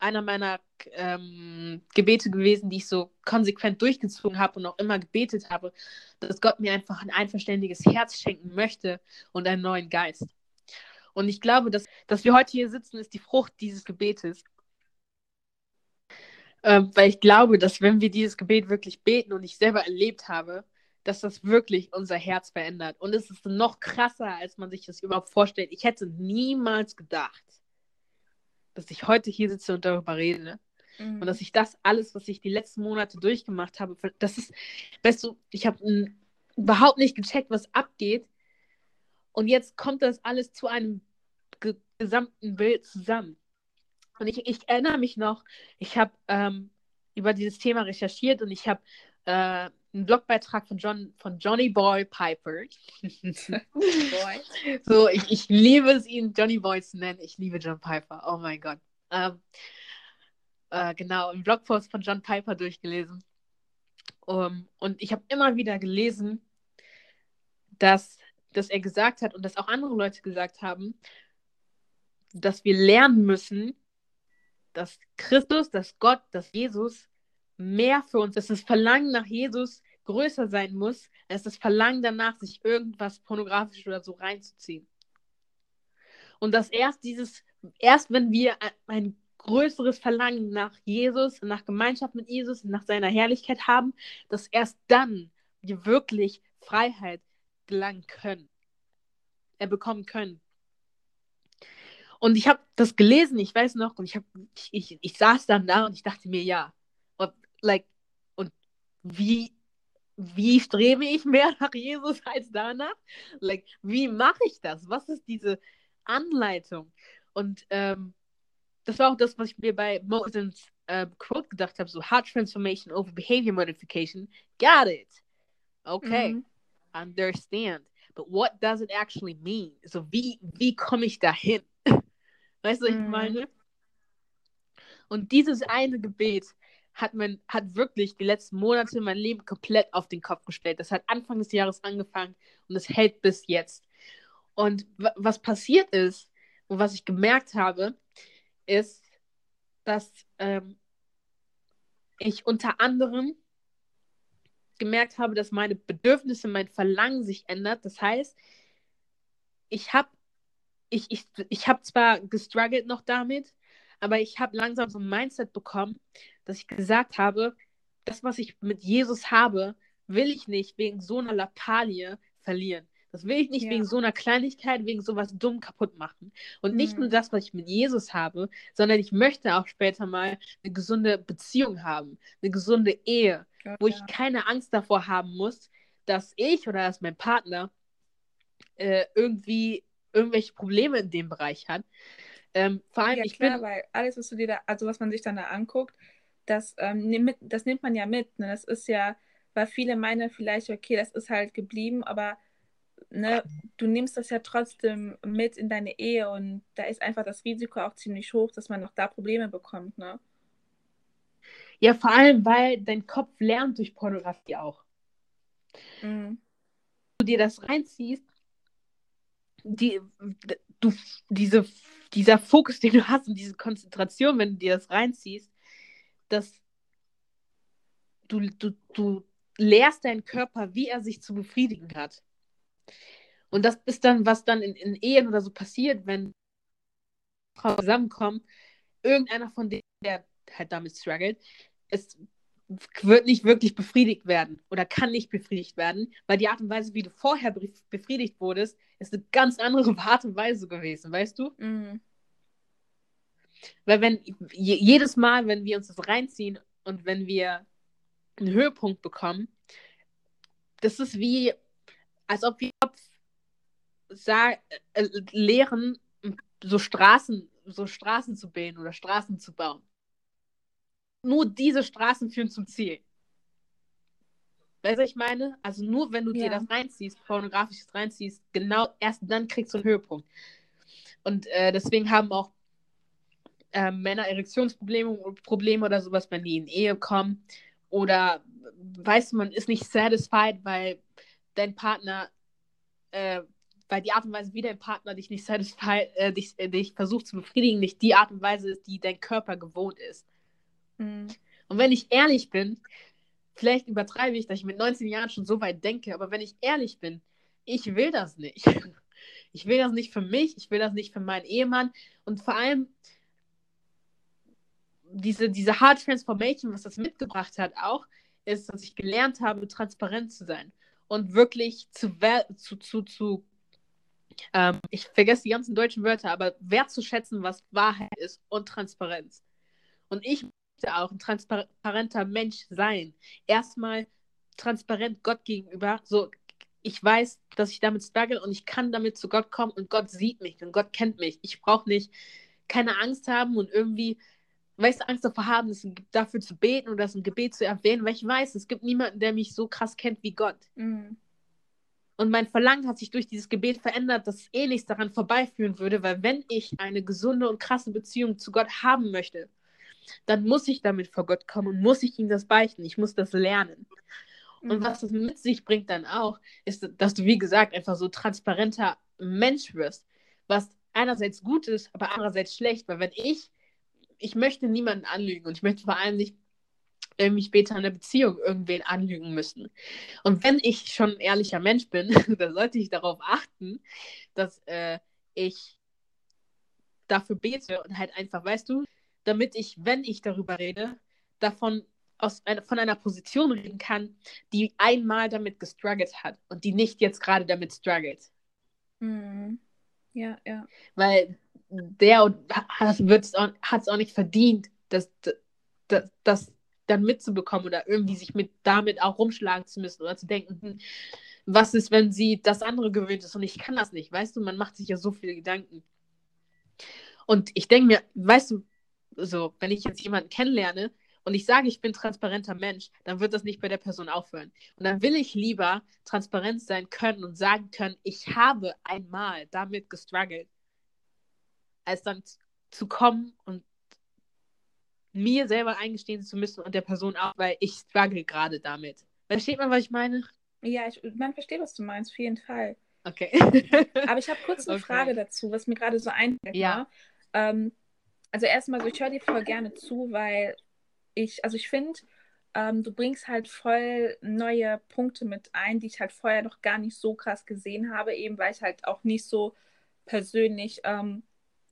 einer meiner ähm, Gebete gewesen, die ich so konsequent durchgezogen habe und auch immer gebetet habe, dass Gott mir einfach ein einverständiges Herz schenken möchte und einen neuen Geist. Und ich glaube, dass, dass wir heute hier sitzen, ist die Frucht dieses Gebetes. Ähm, weil ich glaube, dass wenn wir dieses Gebet wirklich beten und ich selber erlebt habe, dass das wirklich unser Herz verändert. Und es ist noch krasser, als man sich das überhaupt vorstellt. Ich hätte niemals gedacht, dass ich heute hier sitze und darüber rede. Mhm. Und dass ich das alles, was ich die letzten Monate durchgemacht habe, das ist, weißt du, ich habe überhaupt nicht gecheckt, was abgeht. Und jetzt kommt das alles zu einem ge gesamten Bild zusammen. Und ich, ich erinnere mich noch, ich habe ähm, über dieses Thema recherchiert und ich habe äh, einen Blogbeitrag von, John, von Johnny Boy Piper. Boy. So, ich, ich liebe es, ihn Johnny Boy zu nennen. Ich liebe John Piper. Oh mein Gott. Ähm, äh, genau, einen Blogpost von John Piper durchgelesen. Um, und ich habe immer wieder gelesen, dass, dass er gesagt hat und dass auch andere Leute gesagt haben, dass wir lernen müssen, dass Christus, dass Gott, dass Jesus mehr für uns, dass das Verlangen nach Jesus größer sein muss, als das Verlangen danach, sich irgendwas pornografisch oder so reinzuziehen. Und dass erst dieses, erst wenn wir ein größeres Verlangen nach Jesus, nach Gemeinschaft mit Jesus, nach seiner Herrlichkeit haben, dass erst dann wir wirklich Freiheit gelangen können, äh, bekommen können. Und ich habe das gelesen, ich weiß noch, und ich, hab, ich, ich, ich saß dann da und ich dachte mir, ja, like, und wie, wie strebe ich mehr nach Jesus als danach? Like, wie mache ich das? Was ist diese Anleitung? Und ähm, das war auch das, was ich mir bei Mosens äh, Quote gedacht habe, so Heart Transformation over Behavior Modification. Got it. Okay. Mhm. Understand. But what does it actually mean? So wie, wie komme ich dahin? Weißt du, was ich mhm. meine? Und dieses eine Gebet hat man hat wirklich die letzten Monate mein Leben komplett auf den Kopf gestellt. Das hat Anfang des Jahres angefangen und es hält bis jetzt. Und was passiert ist und was ich gemerkt habe, ist, dass ähm, ich unter anderem gemerkt habe, dass meine Bedürfnisse, mein Verlangen sich ändert. Das heißt, ich habe ich, ich, ich habe zwar gestruggelt noch damit, aber ich habe langsam so ein Mindset bekommen, dass ich gesagt habe, das, was ich mit Jesus habe, will ich nicht wegen so einer Lappalie verlieren. Das will ich nicht ja. wegen so einer Kleinigkeit, wegen sowas dumm kaputt machen. Und mhm. nicht nur das, was ich mit Jesus habe, sondern ich möchte auch später mal eine gesunde Beziehung haben, eine gesunde Ehe, ja, wo ich keine Angst davor haben muss, dass ich oder dass mein Partner äh, irgendwie irgendwelche Probleme in dem Bereich hat. Ähm, vor allem, ja, ich klar, bin. weil alles, was du dir da, also was man sich dann da anguckt, das, ähm, das nimmt man ja mit. Ne? Das ist ja, weil viele meinen vielleicht, okay, das ist halt geblieben, aber ne, du nimmst das ja trotzdem mit in deine Ehe und da ist einfach das Risiko auch ziemlich hoch, dass man noch da Probleme bekommt, ne? Ja, vor allem, weil dein Kopf lernt durch Pornografie auch. Mhm. Du dir das reinziehst, die, du, diese, dieser Fokus, den du hast und diese Konzentration, wenn du dir das reinziehst, dass du, du, du lehrst deinen Körper, wie er sich zu befriedigen hat. Und das ist dann, was dann in, in Ehen oder so passiert, wenn Frauen zusammenkommen, irgendeiner von denen, der halt damit struggelt, es wird nicht wirklich befriedigt werden oder kann nicht befriedigt werden, weil die Art und Weise, wie du vorher befriedigt wurdest, ist eine ganz andere Art und Weise gewesen, weißt du? Mhm. Weil wenn jedes Mal, wenn wir uns das reinziehen und wenn wir einen Höhepunkt bekommen, das ist wie, als ob wir äh, lehren, so Straßen, so Straßen zu bilden oder Straßen zu bauen nur diese Straßen führen zum Ziel. Weißt du, ich meine? Also nur wenn du ja. dir das reinziehst, pornografisches reinziehst, genau erst dann kriegst du einen Höhepunkt. Und äh, deswegen haben auch äh, Männer Erektionsprobleme Probleme oder sowas, wenn die in Ehe kommen. Oder weißt du, man ist nicht satisfied, weil dein Partner, äh, weil die Art und Weise, wie dein Partner dich nicht satisfied, äh, dich, äh, dich versucht zu befriedigen, nicht die Art und Weise ist, die dein Körper gewohnt ist. Mhm. Und wenn ich ehrlich bin, vielleicht übertreibe ich, dass ich mit 19 Jahren schon so weit denke, aber wenn ich ehrlich bin, ich will das nicht. Ich will das nicht für mich, ich will das nicht für meinen Ehemann und vor allem, diese, diese Hard Transformation, was das mitgebracht hat, auch, ist, dass ich gelernt habe, transparent zu sein und wirklich zu, zu, zu, zu ähm, ich vergesse die ganzen deutschen Wörter, aber wertzuschätzen, was Wahrheit ist und Transparenz. Und ich möchte auch ein transparenter Mensch sein. Erstmal transparent Gott gegenüber. So, ich weiß, dass ich damit struggle und ich kann damit zu Gott kommen und Gott sieht mich und Gott kennt mich. Ich brauche nicht keine Angst haben und irgendwie, weißt du, Angst davor haben, das dafür zu beten oder das ein Gebet zu erwähnen, weil ich weiß, es gibt niemanden, der mich so krass kennt wie Gott. Mhm. Und mein Verlangen hat sich durch dieses Gebet verändert, dass eh nichts daran vorbeiführen würde, weil wenn ich eine gesunde und krasse Beziehung zu Gott haben möchte, dann muss ich damit vor Gott kommen und muss ich ihm das beichten. Ich muss das lernen. Und mhm. was das mit sich bringt dann auch, ist, dass du, wie gesagt, einfach so transparenter Mensch wirst. Was einerseits gut ist, aber andererseits schlecht, weil wenn ich, ich möchte niemanden anlügen und ich möchte vor allem nicht irgendwie später in der Beziehung irgendwen anlügen müssen. Und wenn ich schon ein ehrlicher Mensch bin, dann sollte ich darauf achten, dass äh, ich dafür bete und halt einfach, weißt du, damit ich, wenn ich darüber rede, davon aus einer, von einer Position reden kann, die einmal damit gestruggelt hat und die nicht jetzt gerade damit struggelt. Mhm. Ja, ja. Weil der hat es auch, auch nicht verdient, dass, dass, dass dann mitzubekommen oder irgendwie sich mit damit auch rumschlagen zu müssen oder zu denken, hm, was ist, wenn sie das andere gewöhnt ist und ich kann das nicht, weißt du, man macht sich ja so viele Gedanken. Und ich denke mir, weißt du, so, wenn ich jetzt jemanden kennenlerne und ich sage, ich bin transparenter Mensch, dann wird das nicht bei der Person aufhören. Und dann will ich lieber transparent sein können und sagen können, ich habe einmal damit gestruggelt, als dann zu kommen und mir selber eingestehen zu müssen und der Person auch, weil ich struggle gerade damit. Versteht man, was ich meine? Ja, ich, man versteht, was du meinst, auf jeden Fall. Okay. Aber ich habe kurz eine okay. Frage dazu, was mir gerade so einfällt. Ja. Ähm, also erstmal so, ich höre dir voll gerne zu, weil ich, also ich finde, ähm, du bringst halt voll neue Punkte mit ein, die ich halt vorher noch gar nicht so krass gesehen habe, eben weil ich halt auch nicht so persönlich ähm,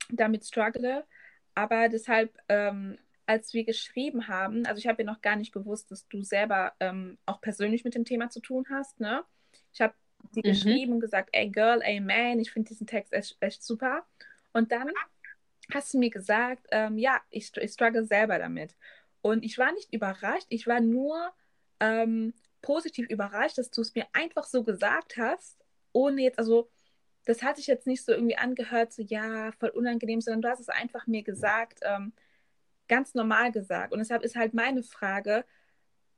damit struggle. Aber deshalb ähm, als wir geschrieben haben, also ich habe ja noch gar nicht gewusst, dass du selber ähm, auch persönlich mit dem Thema zu tun hast, ne? Ich habe sie mhm. geschrieben und gesagt, ey Girl, ey Man, ich finde diesen Text echt, echt, super. Und dann hast du mir gesagt, ähm, ja, ich, ich struggle selber damit. Und ich war nicht überrascht, ich war nur ähm, positiv überrascht, dass du es mir einfach so gesagt hast, ohne jetzt, also das hat sich jetzt nicht so irgendwie angehört, so ja, voll unangenehm, sondern du hast es einfach mir gesagt, ähm, ganz normal gesagt. Und deshalb ist halt meine Frage,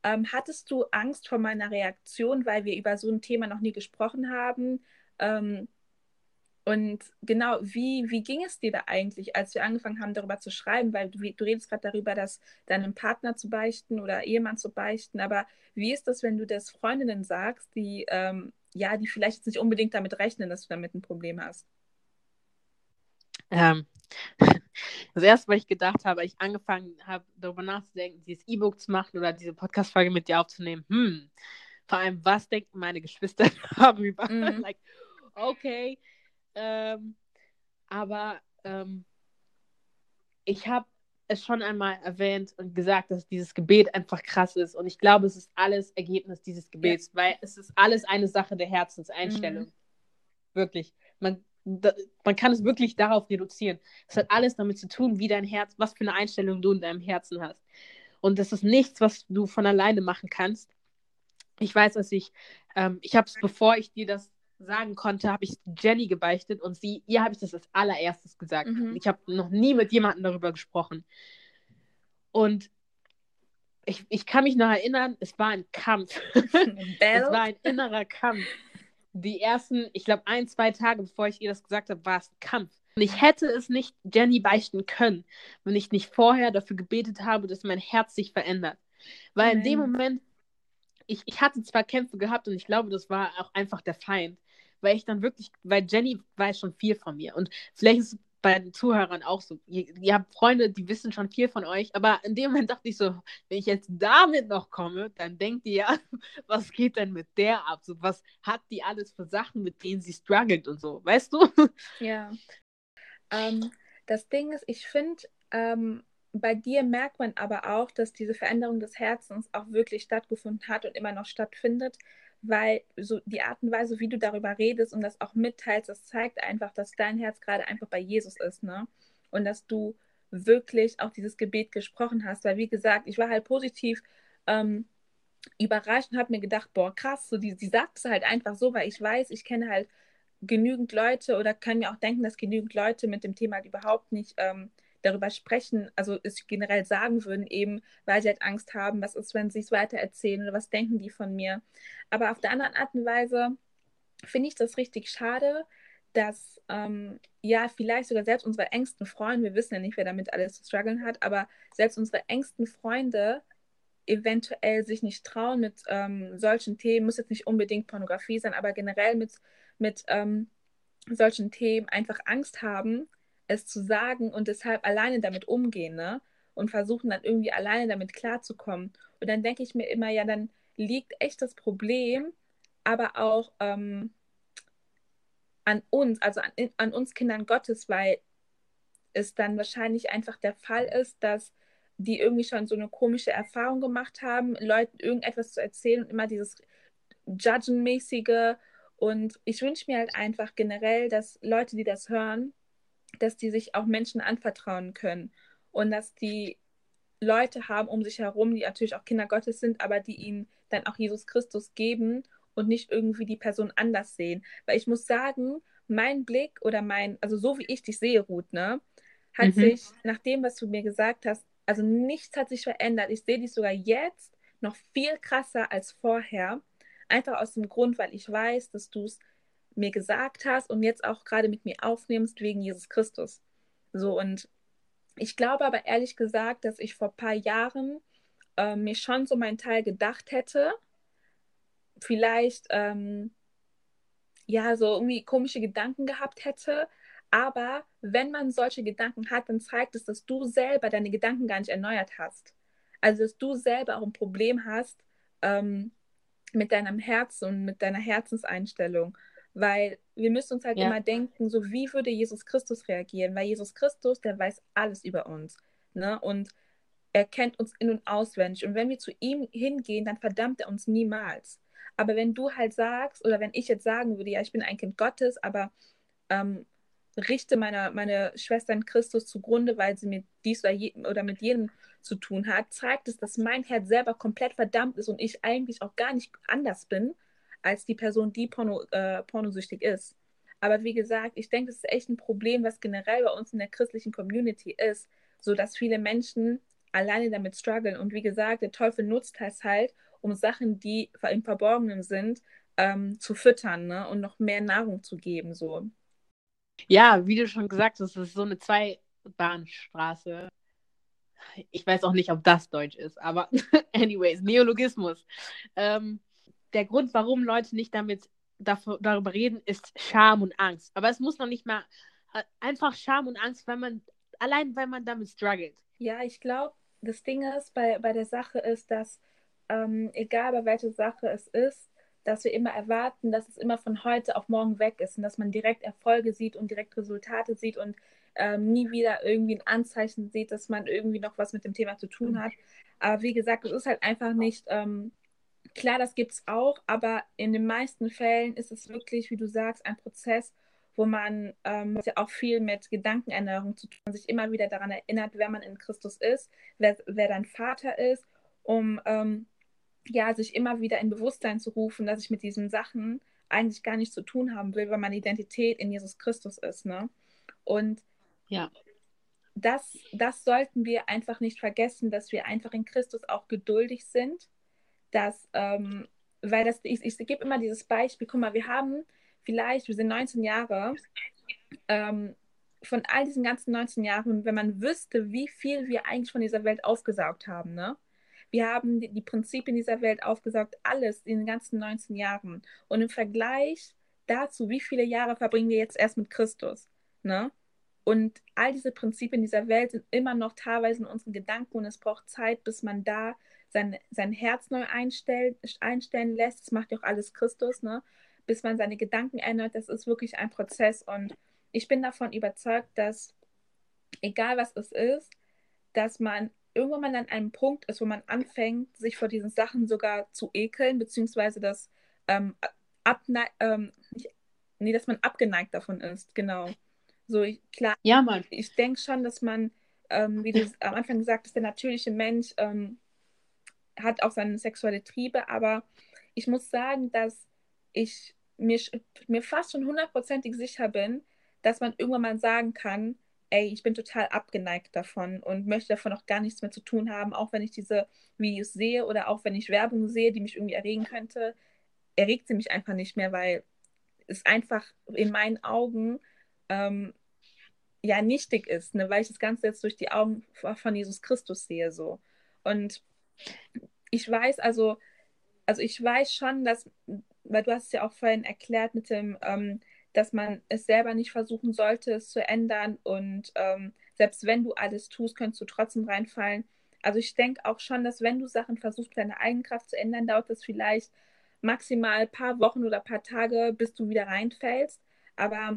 ähm, hattest du Angst vor meiner Reaktion, weil wir über so ein Thema noch nie gesprochen haben? Ähm, und genau, wie, wie ging es dir da eigentlich, als wir angefangen haben, darüber zu schreiben? Weil du, du redest gerade darüber, dass deinem Partner zu beichten oder Ehemann zu beichten. Aber wie ist das, wenn du das Freundinnen sagst, die, ähm, ja, die vielleicht nicht unbedingt damit rechnen, dass du damit ein Problem hast? Ähm, das erste, was ich gedacht habe, als ich angefangen habe, darüber nachzudenken, dieses E-Book zu machen oder diese Podcast-Folge mit dir aufzunehmen, hm, vor allem, was denken meine Geschwister darüber? Mhm. like, okay. Ähm, aber ähm, ich habe es schon einmal erwähnt und gesagt, dass dieses Gebet einfach krass ist. Und ich glaube, es ist alles Ergebnis dieses Gebets, ja. weil es ist alles eine Sache der Herzenseinstellung. Mhm. Wirklich. Man, da, man kann es wirklich darauf reduzieren. Es hat alles damit zu tun, wie dein Herz, was für eine Einstellung du in deinem Herzen hast. Und das ist nichts, was du von alleine machen kannst. Ich weiß, dass ich, ähm, ich habe es, bevor ich dir das sagen konnte, habe ich Jenny gebeichtet und sie, ihr habe ich das als allererstes gesagt. Mhm. Ich habe noch nie mit jemandem darüber gesprochen. Und ich, ich kann mich noch erinnern, es war ein Kampf. es war ein innerer Kampf die ersten, ich glaube, ein, zwei Tage, bevor ich ihr das gesagt habe, war es ein Kampf. Und ich hätte es nicht Jenny beichten können, wenn ich nicht vorher dafür gebetet habe, dass mein Herz sich verändert. Weil Nein. in dem Moment, ich, ich hatte zwar Kämpfe gehabt und ich glaube, das war auch einfach der Feind. Weil ich dann wirklich, weil Jenny weiß schon viel von mir. Und vielleicht ist es bei den Zuhörern auch so. Ihr, ihr, habt Freunde, die wissen schon viel von euch, aber in dem Moment dachte ich so, wenn ich jetzt damit noch komme, dann denkt ihr ja, was geht denn mit der ab? So, was hat die alles für Sachen, mit denen sie struggelt und so, weißt du? Ja. Ähm, das Ding ist, ich finde, ähm, bei dir merkt man aber auch, dass diese Veränderung des Herzens auch wirklich stattgefunden hat und immer noch stattfindet, weil so die Art und Weise, wie du darüber redest und das auch mitteilst, das zeigt einfach, dass dein Herz gerade einfach bei Jesus ist, ne? Und dass du wirklich auch dieses Gebet gesprochen hast, weil wie gesagt, ich war halt positiv ähm, überrascht und habe mir gedacht, boah, krass, so die, die sagt es halt einfach so, weil ich weiß, ich kenne halt genügend Leute oder kann mir auch denken, dass genügend Leute mit dem Thema halt überhaupt nicht ähm, darüber sprechen, also es generell sagen würden, eben weil sie halt Angst haben, was ist, wenn sie es weiter erzählen oder was denken die von mir. Aber auf der anderen Art und Weise finde ich das richtig schade, dass ähm, ja vielleicht sogar selbst unsere engsten Freunde, wir wissen ja nicht, wer damit alles zu strugglen hat, aber selbst unsere engsten Freunde eventuell sich nicht trauen mit ähm, solchen Themen, muss jetzt nicht unbedingt Pornografie sein, aber generell mit, mit ähm, solchen Themen einfach Angst haben, es zu sagen und deshalb alleine damit umgehen, ne? Und versuchen dann irgendwie alleine damit klarzukommen. Und dann denke ich mir immer, ja, dann liegt echt das Problem, aber auch ähm, an uns, also an, an uns Kindern Gottes, weil es dann wahrscheinlich einfach der Fall ist, dass die irgendwie schon so eine komische Erfahrung gemacht haben, Leuten irgendetwas zu erzählen und immer dieses Judgen-mäßige. Und ich wünsche mir halt einfach generell, dass Leute, die das hören, dass die sich auch Menschen anvertrauen können und dass die Leute haben um sich herum, die natürlich auch Kinder Gottes sind, aber die ihnen dann auch Jesus Christus geben und nicht irgendwie die Person anders sehen. Weil ich muss sagen, mein Blick oder mein, also so wie ich dich sehe, Ruth, ne, hat mhm. sich nach dem, was du mir gesagt hast, also nichts hat sich verändert. Ich sehe dich sogar jetzt noch viel krasser als vorher. Einfach aus dem Grund, weil ich weiß, dass du es mir gesagt hast und jetzt auch gerade mit mir aufnimmst wegen Jesus Christus. So und ich glaube aber ehrlich gesagt, dass ich vor ein paar Jahren äh, mir schon so meinen Teil gedacht hätte. Vielleicht ähm, ja so irgendwie komische Gedanken gehabt hätte, aber wenn man solche Gedanken hat, dann zeigt es, dass du selber deine Gedanken gar nicht erneuert hast. Also, dass du selber auch ein Problem hast ähm, mit deinem Herzen und mit deiner Herzenseinstellung. Weil wir müssen uns halt ja. immer denken, so wie würde Jesus Christus reagieren? Weil Jesus Christus, der weiß alles über uns. Ne? Und er kennt uns in- und auswendig. Und wenn wir zu ihm hingehen, dann verdammt er uns niemals. Aber wenn du halt sagst, oder wenn ich jetzt sagen würde, ja, ich bin ein Kind Gottes, aber ähm, richte meine, meine Schwester in Christus zugrunde, weil sie mit dies oder, je, oder mit jedem zu tun hat, zeigt es, dass mein Herz selber komplett verdammt ist und ich eigentlich auch gar nicht anders bin als die Person, die Porno, äh, pornosüchtig ist. Aber wie gesagt, ich denke, das ist echt ein Problem, was generell bei uns in der christlichen Community ist, so dass viele Menschen alleine damit strugglen. Und wie gesagt, der Teufel nutzt das halt, um Sachen, die im Verborgenen sind, ähm, zu füttern ne? und noch mehr Nahrung zu geben. So. Ja, wie du schon gesagt hast, es ist so eine Zweibahnstraße. Ich weiß auch nicht, ob das Deutsch ist, aber anyways, Neologismus. Ähm, der Grund, warum Leute nicht damit dafür, darüber reden, ist Scham und Angst. Aber es muss noch nicht mal äh, einfach Scham und Angst, weil man allein weil man damit struggelt. Ja, ich glaube, das Ding ist bei, bei der Sache ist, dass ähm, egal bei welcher Sache es ist, dass wir immer erwarten, dass es immer von heute auf morgen weg ist und dass man direkt Erfolge sieht und direkt Resultate sieht und ähm, nie wieder irgendwie ein Anzeichen sieht, dass man irgendwie noch was mit dem Thema zu tun hat. Aber wie gesagt, es ist halt einfach nicht, ähm, klar, das gibt es auch, aber in den meisten Fällen ist es wirklich, wie du sagst, ein Prozess, wo man ähm, ja auch viel mit Gedankenänderung zu tun, sich immer wieder daran erinnert, wer man in Christus ist, wer, wer dein Vater ist, um ähm, ja, sich immer wieder in Bewusstsein zu rufen, dass ich mit diesen Sachen eigentlich gar nichts zu tun haben will, weil meine Identität in Jesus Christus ist. Ne? Und ja. das, das sollten wir einfach nicht vergessen, dass wir einfach in Christus auch geduldig sind, dass, ähm, weil das, ich, ich gebe immer dieses Beispiel, guck mal, wir haben vielleicht, wir sind 19 Jahre, ähm, von all diesen ganzen 19 Jahren, wenn man wüsste, wie viel wir eigentlich von dieser Welt aufgesaugt haben, ne? Wir haben die, die Prinzipien dieser Welt aufgesaugt, alles in den ganzen 19 Jahren. Und im Vergleich dazu, wie viele Jahre verbringen wir jetzt erst mit Christus? Ne? Und all diese Prinzipien dieser Welt sind immer noch teilweise in unseren Gedanken und es braucht Zeit, bis man da sein, sein Herz neu einstell, einstellen lässt. Das macht ja auch alles Christus, ne? bis man seine Gedanken ändert. Das ist wirklich ein Prozess und ich bin davon überzeugt, dass egal was es ist, dass man irgendwann mal an einem Punkt ist, wo man anfängt, sich vor diesen Sachen sogar zu ekeln, beziehungsweise das ähm, abne ähm, nicht, nee, dass man abgeneigt davon ist, genau. So, ich, klar, ja, Mann. ich denke schon, dass man, ähm, wie du am Anfang gesagt hast, der natürliche Mensch ähm, hat auch seine sexuelle Triebe, aber ich muss sagen, dass ich mir, mir fast schon hundertprozentig sicher bin, dass man irgendwann mal sagen kann, ey, ich bin total abgeneigt davon und möchte davon auch gar nichts mehr zu tun haben, auch wenn ich diese Videos sehe oder auch wenn ich Werbung sehe, die mich irgendwie erregen könnte, erregt sie mich einfach nicht mehr, weil es einfach in meinen Augen ähm, ja nichtig ist, ne? weil ich das Ganze jetzt durch die Augen von Jesus Christus sehe so. Und ich weiß also, also ich weiß schon, dass, weil du hast es ja auch vorhin erklärt mit dem, ähm, dass man es selber nicht versuchen sollte, es zu ändern. Und ähm, selbst wenn du alles tust, könntest du trotzdem reinfallen. Also ich denke auch schon, dass wenn du Sachen versuchst, deine Eigenkraft zu ändern, dauert das vielleicht maximal ein paar Wochen oder ein paar Tage, bis du wieder reinfällst. Aber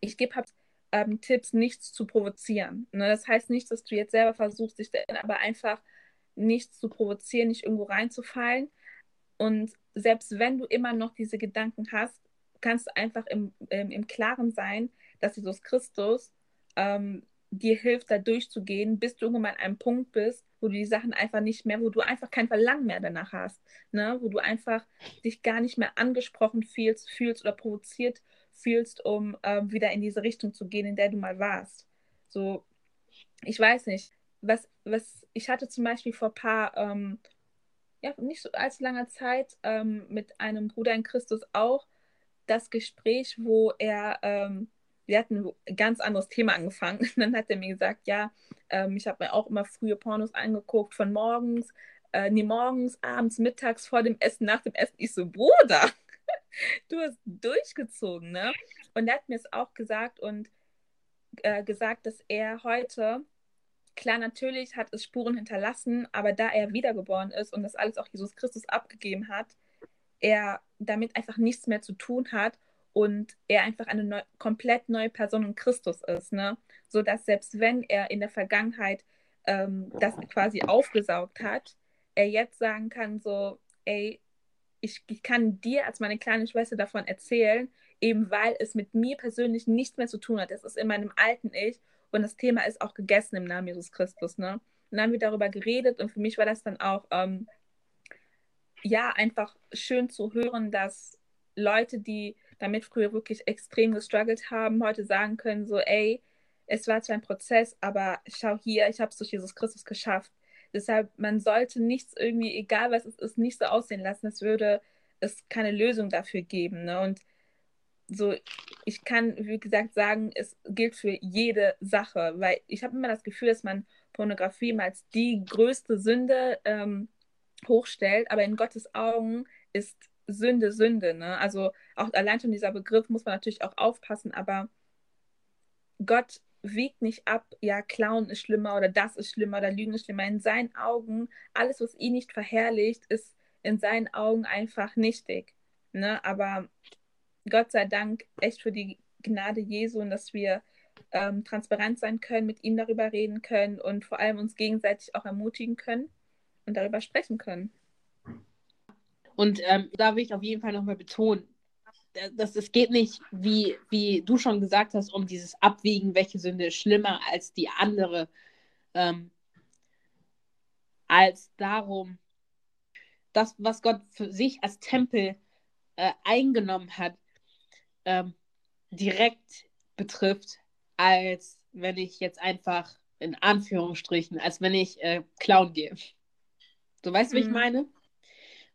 ich gebe halt, ähm, Tipps, nichts zu provozieren. Ne? Das heißt nicht, dass du jetzt selber versuchst, dich aber einfach nichts zu provozieren, nicht irgendwo reinzufallen. Und selbst wenn du immer noch diese Gedanken hast, kannst du einfach im, im, im Klaren sein, dass Jesus Christus ähm, dir hilft, da durchzugehen, bis du irgendwann an einem Punkt bist, wo du die Sachen einfach nicht mehr, wo du einfach kein Verlangen mehr danach hast, ne? wo du einfach dich gar nicht mehr angesprochen fühlst, fühlst oder provoziert fühlst, um ähm, wieder in diese Richtung zu gehen, in der du mal warst. So, ich weiß nicht, was, was ich hatte zum Beispiel vor ein paar, ähm, ja, nicht so allzu langer Zeit ähm, mit einem Bruder in Christus auch das Gespräch, wo er, ähm, wir hatten ein ganz anderes Thema angefangen. Und dann hat er mir gesagt, ja, ähm, ich habe mir auch immer frühe Pornos angeguckt, von morgens, äh, nee, morgens, abends, mittags, vor dem Essen, nach dem Essen. Ich so, Bruder, du hast durchgezogen, ne? Und er hat mir es auch gesagt und äh, gesagt, dass er heute, klar, natürlich hat es Spuren hinterlassen, aber da er wiedergeboren ist und das alles auch Jesus Christus abgegeben hat, er damit einfach nichts mehr zu tun hat und er einfach eine neu, komplett neue Person in Christus ist, ne? So dass selbst wenn er in der Vergangenheit ähm, das quasi aufgesaugt hat, er jetzt sagen kann, so, ey, ich, ich kann dir als meine kleine Schwester davon erzählen, eben weil es mit mir persönlich nichts mehr zu tun hat. Es ist in meinem alten Ich und das Thema ist auch gegessen im Namen Jesus Christus, ne? Und dann haben wir darüber geredet und für mich war das dann auch ähm, ja, einfach schön zu hören, dass Leute, die damit früher wirklich extrem gestruggelt haben, heute sagen können, so, ey, es war zwar ein Prozess, aber schau hier, ich habe es durch Jesus Christus geschafft. Deshalb, man sollte nichts irgendwie, egal was es ist, nicht so aussehen lassen, es würde es keine Lösung dafür geben. Ne? Und so, ich kann, wie gesagt, sagen, es gilt für jede Sache, weil ich habe immer das Gefühl, dass man Pornografie als die größte Sünde ähm, hochstellt, aber in Gottes Augen ist Sünde Sünde. Ne? Also auch allein schon dieser Begriff muss man natürlich auch aufpassen, aber Gott wiegt nicht ab, ja, Klauen ist schlimmer oder das ist schlimmer oder Lügen ist schlimmer. In seinen Augen, alles, was ihn nicht verherrlicht, ist in seinen Augen einfach nichtig. Ne? Aber Gott sei Dank echt für die Gnade Jesu und dass wir ähm, transparent sein können, mit ihm darüber reden können und vor allem uns gegenseitig auch ermutigen können und darüber sprechen können. Und ähm, da will ich auf jeden Fall nochmal betonen, dass es geht nicht, wie, wie du schon gesagt hast, um dieses Abwägen, welche Sünde ist schlimmer als die andere, ähm, als darum, das, was Gott für sich als Tempel äh, eingenommen hat, ähm, direkt betrifft, als wenn ich jetzt einfach in Anführungsstrichen, als wenn ich äh, klauen gehe. So weißt du, mhm. wie ich mhm. meine?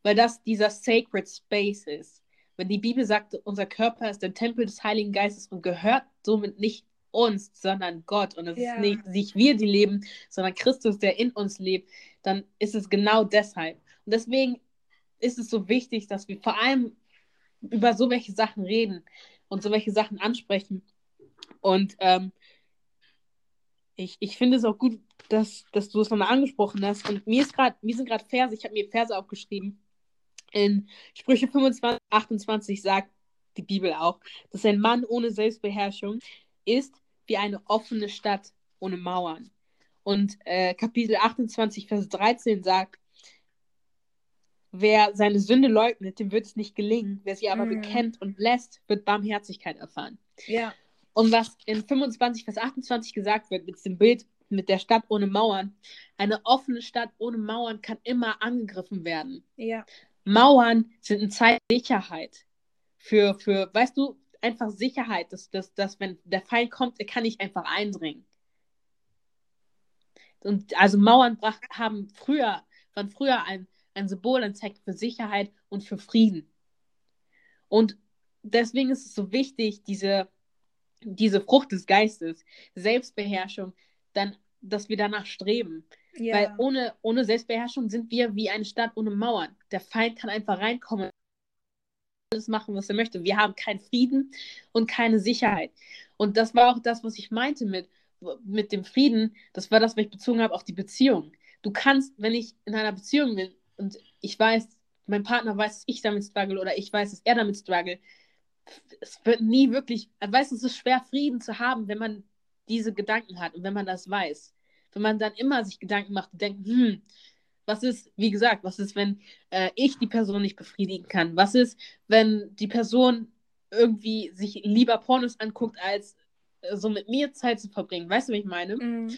Weil das dieser Sacred Space ist. Wenn die Bibel sagt, unser Körper ist der Tempel des Heiligen Geistes und gehört somit nicht uns, sondern Gott. Und es ja. ist nicht, nicht wir, die leben, sondern Christus, der in uns lebt, dann ist es genau deshalb. Und deswegen ist es so wichtig, dass wir vor allem über so welche Sachen reden und so welche Sachen ansprechen. Und ähm, ich, ich finde es auch gut, dass, dass du es nochmal angesprochen hast. Und mir, ist grad, mir sind gerade Verse, ich habe mir Verse aufgeschrieben. In Sprüche 25, 28 sagt die Bibel auch, dass ein Mann ohne Selbstbeherrschung ist wie eine offene Stadt ohne Mauern. Und äh, Kapitel 28, Vers 13 sagt, wer seine Sünde leugnet, dem wird es nicht gelingen. Wer sie aber Mhm. bekennt und lässt, wird Barmherzigkeit erfahren. Ja. Und was in 25, Vers 28 gesagt wird, mit dem Bild mit der Stadt ohne Mauern, eine offene Stadt ohne Mauern kann immer angegriffen werden. Ja. Mauern sind ein Zeichen Sicherheit. Für, für, weißt du, einfach Sicherheit, dass, dass, dass wenn der Feind kommt, er kann nicht einfach eindringen. Und also Mauern brach, haben früher, waren früher ein, ein Symbol, ein Zeichen für Sicherheit und für Frieden. Und deswegen ist es so wichtig, diese, diese Frucht des Geistes, Selbstbeherrschung, dann, dass wir danach streben. Ja. Weil ohne, ohne Selbstbeherrschung sind wir wie eine Stadt ohne Mauern. Der Feind kann einfach reinkommen und alles machen, was er möchte. Wir haben keinen Frieden und keine Sicherheit. Und das war auch das, was ich meinte mit, mit dem Frieden. Das war das, was ich bezogen habe auf die Beziehung. Du kannst, wenn ich in einer Beziehung bin und ich weiß, mein Partner weiß, dass ich damit struggle oder ich weiß, dass er damit struggle, es wird nie wirklich, weißt du, es ist schwer, Frieden zu haben, wenn man diese Gedanken hat und wenn man das weiß wenn man dann immer sich Gedanken macht und denkt, hm, was ist, wie gesagt, was ist, wenn äh, ich die Person nicht befriedigen kann? Was ist, wenn die Person irgendwie sich lieber Pornos anguckt, als äh, so mit mir Zeit zu verbringen? Weißt du, wie ich meine? Mhm.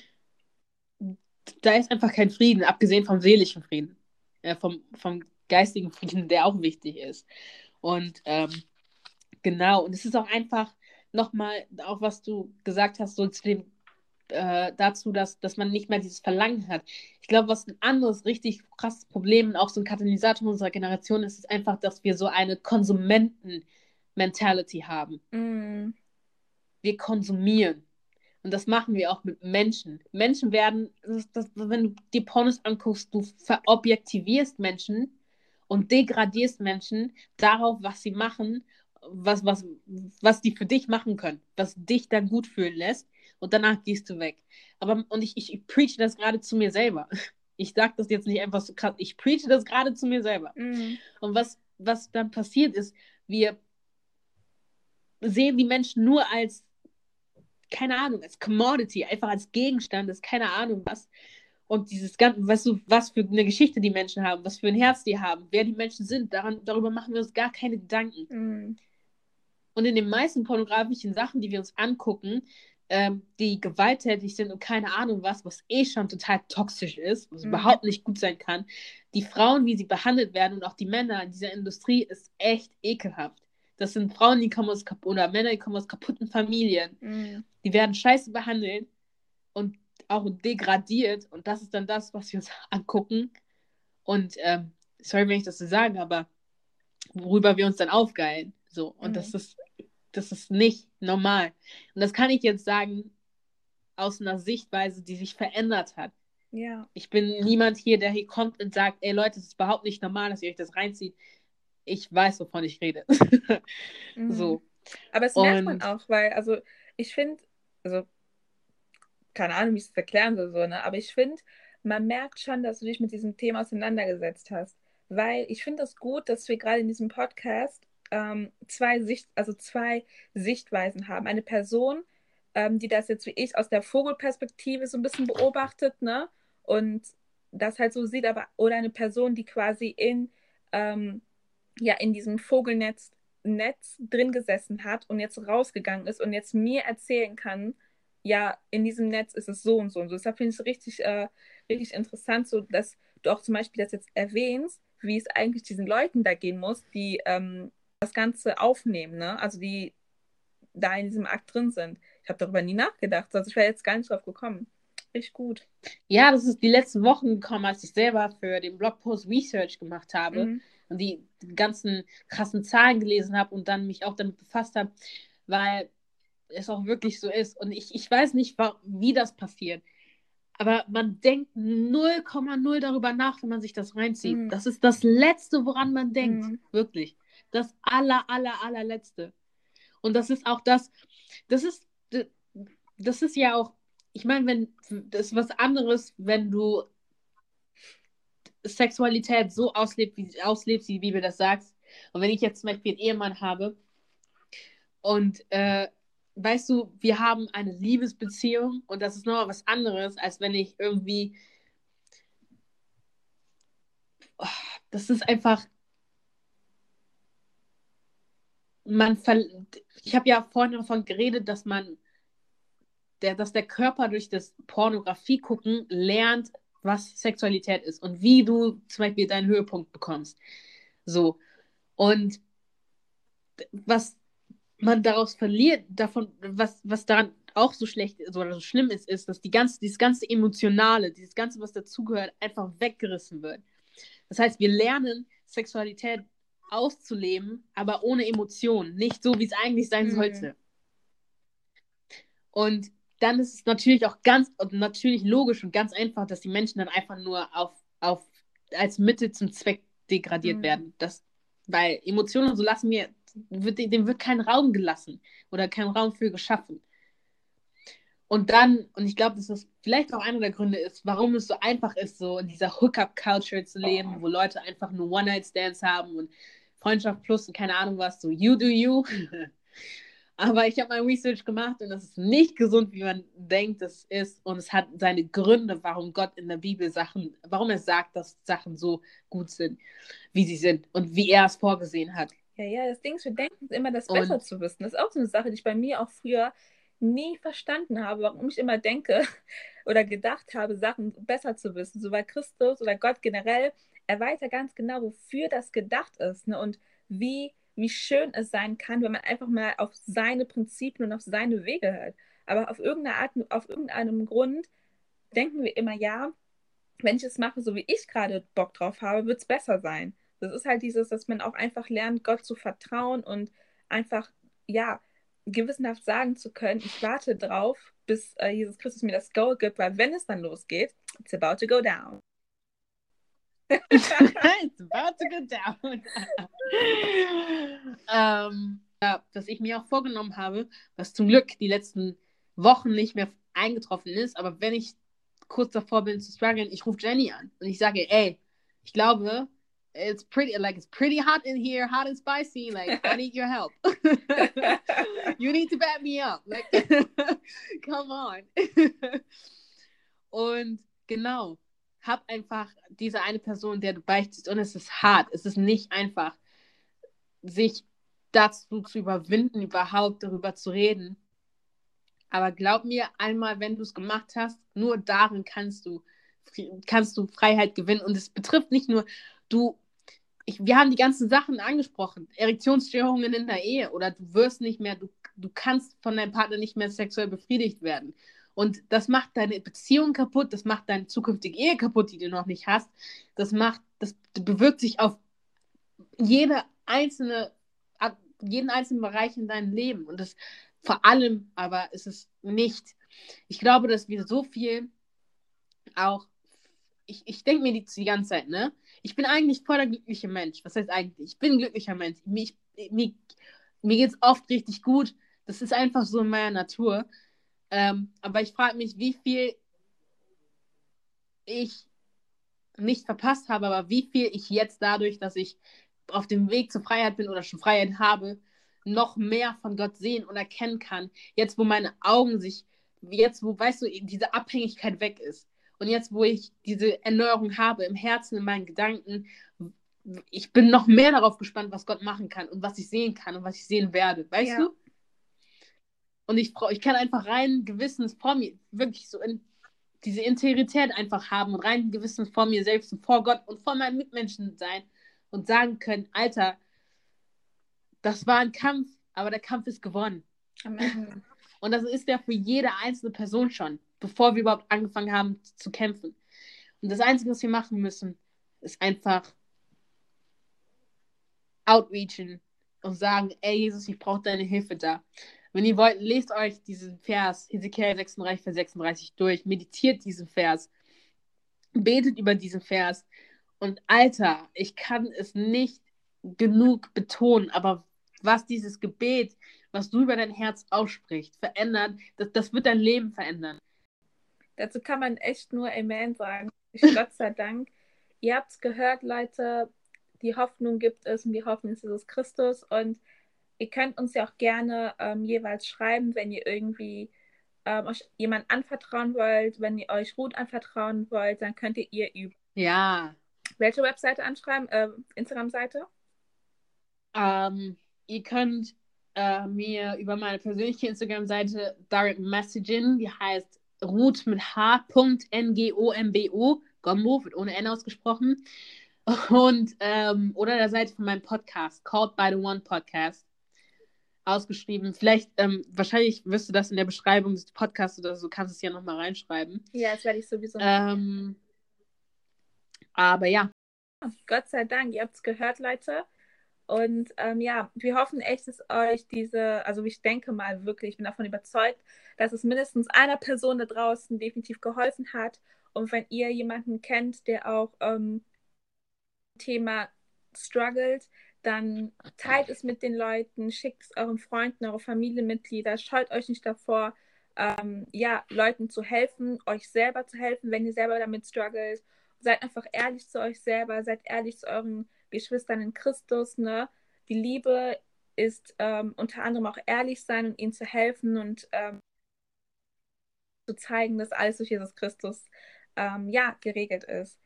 Da ist einfach kein Frieden, abgesehen vom seelischen Frieden, äh, vom, vom geistigen Frieden, der auch wichtig ist. Und ähm, genau, und es ist auch einfach nochmal, auch was du gesagt hast, so zu dem äh, dazu, dass, dass man nicht mehr dieses Verlangen hat. Ich glaube, was ein anderes richtig krasses Problem und auch so ein Katalysator unserer Generation ist, ist einfach, dass wir so eine Konsumenten-Mentality haben. Mhm. Wir konsumieren. Und das machen wir auch mit Menschen. Menschen werden, das, das, wenn du dir Pornos anguckst, du verobjektivierst Menschen und degradierst Menschen darauf, was sie machen, was, was, was die für dich machen können, was dich dann gut fühlen lässt und danach gehst du weg. Aber und ich, ich, ich preache das gerade zu mir selber. Ich sage das jetzt nicht einfach so krass, ich preache das gerade zu mir selber. Mhm. Und was, was dann passiert ist, wir sehen die Menschen nur als, keine Ahnung, als Commodity, einfach als Gegenstand, als keine Ahnung was. Und dieses ganze, weißt du, was für eine Geschichte die Menschen haben, was für ein Herz die haben, wer die Menschen sind, daran, darüber machen wir uns gar keine Gedanken. Mhm. Und in den meisten pornografischen Sachen, die wir uns angucken, ähm, die gewalttätig sind und keine Ahnung was, was eh schon total toxisch ist, was Mhm. überhaupt nicht gut sein kann. Die Frauen, wie sie behandelt werden und auch die Männer in dieser Industrie ist echt ekelhaft. Das sind Frauen, die kommen aus oder Männer, die kommen aus kaputten Familien. Mhm. Die werden scheiße behandelt und auch degradiert. Und das ist dann das, was wir uns angucken. Und ähm, sorry, wenn ich das so sage, aber worüber wir uns dann aufgeilen. So. Und Mhm. das ist das ist nicht normal. Und das kann ich jetzt sagen aus einer Sichtweise, die sich verändert hat. Ja. Ich bin niemand hier, der hier kommt und sagt, ey Leute, es ist überhaupt nicht normal, dass ihr euch das reinzieht. Ich weiß, wovon ich rede. Mhm. so. Aber es merkt man Und- auch, weil, also ich finde, also keine Ahnung, wie ich es erklären soll, so, ne? aber ich finde, man merkt schon, dass du dich mit diesem Thema auseinandergesetzt hast. Weil ich finde es gut, dass wir gerade in diesem Podcast ähm, zwei Sicht, also zwei Sichtweisen haben. Eine Person, ähm, die das jetzt wie ich aus der Vogelperspektive so ein bisschen beobachtet, ne? Und das halt so sieht, aber oder eine Person, die quasi in ähm, ja in diesem Vogelnetz Netz drin gesessen hat und jetzt rausgegangen ist und jetzt mir erzählen kann, ja, in diesem Netz ist es so und so und so. Deshalb finde ich es richtig, äh, richtig interessant, so dass du auch zum Beispiel das jetzt erwähnst, wie es eigentlich diesen Leuten da gehen muss, die ähm, das Ganze aufnehmen, ne? Also die da in diesem Akt drin sind. Ich habe darüber nie nachgedacht, also ich wäre jetzt gar nicht drauf gekommen. Richtig gut. Ja, das ist die letzten Wochen gekommen, als ich selber für den Blogpost Research gemacht habe Mhm. Und die ganzen krassen Zahlen gelesen habe und dann mich auch damit befasst habe, weil es auch wirklich so ist. Und ich, ich weiß nicht, wie das passiert. Aber man denkt 0,0 darüber nach, wenn man sich das reinzieht. Mhm. Das ist das Letzte, woran man denkt. Mhm. Wirklich. Das aller, aller, allerletzte. Und das ist auch das, das ist, das ist ja auch, ich meine, wenn, das ist was anderes, wenn du Sexualität so auslebst, wie, auslebst, wie die Bibel das sagt. Und wenn ich jetzt zum Beispiel einen Ehemann habe und äh, weißt du, wir haben eine Liebesbeziehung und das ist nochmal was anderes, als wenn ich irgendwie. Oh, das ist einfach. Man ver ich habe ja vorhin davon geredet, dass man, der, dass der Körper durch das Pornografie gucken lernt, was Sexualität ist und wie du zum Beispiel deinen Höhepunkt bekommst. So. Und was man daraus verliert, davon, was, was daran auch so schlecht ist oder so schlimm ist, ist, dass die ganze, dieses ganze Emotionale, dieses ganze, was dazugehört, einfach weggerissen wird. Das heißt, wir lernen Sexualität auszuleben, aber ohne Emotionen, nicht so, wie es eigentlich sein mhm. sollte. Und dann ist es natürlich auch ganz natürlich logisch und ganz einfach, dass die Menschen dann einfach nur auf, auf als Mittel zum Zweck degradiert mhm. werden. Das, weil Emotionen so lassen wir wird, dem wird kein Raum gelassen oder kein Raum für geschaffen. Und dann, und ich glaube, dass das vielleicht auch einer der Gründe ist, warum es so einfach ist, so in dieser Hookup-Culture zu leben, wo Leute einfach nur One-Night-Stands haben und Freundschaft plus und keine Ahnung was, so you do you. Aber ich habe mein Research gemacht und das ist nicht gesund, wie man denkt, es ist. Und es hat seine Gründe, warum Gott in der Bibel Sachen, warum er sagt, dass Sachen so gut sind, wie sie sind und wie er es vorgesehen hat. Ja, ja, das Ding ist, wir denken immer, das und besser zu wissen. Das ist auch so eine Sache, die ich bei mir auch früher nie verstanden habe, warum ich immer denke oder gedacht habe, Sachen besser zu wissen. So weil Christus oder Gott generell, er weiß ja ganz genau, wofür das gedacht ist ne? und wie, wie schön es sein kann, wenn man einfach mal auf seine Prinzipien und auf seine Wege hört. Aber auf irgendeine Art, auf irgendeinem Grund denken wir immer, ja, wenn ich es mache, so wie ich gerade Bock drauf habe, wird es besser sein. Das ist halt dieses, dass man auch einfach lernt, Gott zu vertrauen und einfach, ja, gewissenhaft sagen zu können, ich warte drauf, bis äh, Jesus Christus mir das Go gibt, weil wenn es dann losgeht, it's about to go down. it's about to go down. ähm, ja, was ich mir auch vorgenommen habe, was zum Glück die letzten Wochen nicht mehr eingetroffen ist, aber wenn ich kurz davor bin zu strugglen, ich rufe Jenny an und ich sage, ey, ich glaube, it's pretty like it's pretty hot in here, hot and spicy. Like I need your help. you need to back me up. Like come on. und genau, hab einfach diese eine Person, der du beichtest und es ist hart. Es ist nicht einfach, sich dazu zu überwinden, überhaupt darüber zu reden. Aber glaub mir, einmal, wenn du es gemacht hast, nur darin kannst du kannst du Freiheit gewinnen. Und es betrifft nicht nur, du ich, wir haben die ganzen Sachen angesprochen. Erektionsstörungen in der Ehe oder du wirst nicht mehr, du, du kannst von deinem Partner nicht mehr sexuell befriedigt werden. Und das macht deine Beziehung kaputt, das macht deine zukünftige Ehe kaputt, die du noch nicht hast. Das macht, das bewirkt sich auf jede einzelne, jeden einzelnen Bereich in deinem Leben. Und das vor allem aber ist es nicht. Ich glaube, dass wir so viel auch, ich, ich denke mir die, die ganze Zeit, ne? ich bin eigentlich voll der glückliche Mensch. Was heißt eigentlich? Ich bin ein glücklicher Mensch. Mir, mir, mir geht es oft richtig gut. Das ist einfach so in meiner Natur. Ähm, aber ich frage mich, wie viel ich nicht verpasst habe, aber wie viel ich jetzt dadurch, dass ich auf dem Weg zur Freiheit bin oder schon Freiheit habe, noch mehr von Gott sehen und erkennen kann. Jetzt, wo meine Augen sich, jetzt, wo, weißt du, diese Abhängigkeit weg ist. Und jetzt, wo ich diese Erneuerung habe im Herzen, in meinen Gedanken, ich bin noch mehr darauf gespannt, was Gott machen kann und was ich sehen kann und was ich sehen werde. Weißt ja. du? Und ich, ich kann einfach rein Gewissens vor mir, wirklich so in diese Integrität einfach haben und rein Gewissens vor mir selbst und vor Gott und vor meinen Mitmenschen sein und sagen können, Alter, das war ein Kampf, aber der Kampf ist gewonnen. Amen. Und das ist ja für jede einzelne Person schon bevor wir überhaupt angefangen haben zu kämpfen. Und das Einzige, was wir machen müssen, ist einfach outreachen und sagen, ey Jesus, ich brauche deine Hilfe da. Wenn ihr wollt, lest euch diesen Vers, Hesekiel 36, Vers 36 durch, meditiert diesen Vers, betet über diesen Vers. Und Alter, ich kann es nicht genug betonen, aber was dieses Gebet, was du über dein Herz aussprichst, verändert, das, das wird dein Leben verändern. Dazu kann man echt nur Amen sagen. Gott sei Dank. Ihr habt es gehört, Leute. Die Hoffnung gibt es und die Hoffnung ist Jesus Christus. Und Ihr könnt uns ja auch gerne ähm, jeweils schreiben, wenn ihr irgendwie ähm, euch jemand anvertrauen wollt. Wenn ihr euch Ruth anvertrauen wollt, dann könnt ihr ihr über. Ja. Welche Webseite anschreiben? Äh, Instagram-Seite? Ähm, ihr könnt äh, mir über meine persönliche Instagram-Seite direct messagen, die heißt Ruth mit H.ngombo, Gombo, wird ohne N ausgesprochen. Und, ähm, oder der Seite von meinem Podcast, Called by the One Podcast, ausgeschrieben. Vielleicht, ähm, wahrscheinlich wirst du das in der Beschreibung des Podcasts oder so, kannst du es ja nochmal reinschreiben. Ja, das werde ich sowieso. Ähm, aber ja. Gott sei Dank, ihr habt es gehört, Leute. Und ähm, ja, wir hoffen echt, dass euch diese, also ich denke mal wirklich, ich bin davon überzeugt, dass es mindestens einer Person da draußen definitiv geholfen hat. Und wenn ihr jemanden kennt, der auch ähm, Thema struggelt, dann teilt es mit den Leuten, schickt es euren Freunden, eure Familienmitglieder, scheut euch nicht davor, ähm, ja, Leuten zu helfen, euch selber zu helfen, wenn ihr selber damit struggelt. Seid einfach ehrlich zu euch selber, seid ehrlich zu euren Geschwistern in Christus. Ne? Die Liebe ist ähm, unter anderem auch ehrlich sein und ihnen zu helfen und ähm, zu zeigen, dass alles durch Jesus Christus ähm, ja geregelt ist.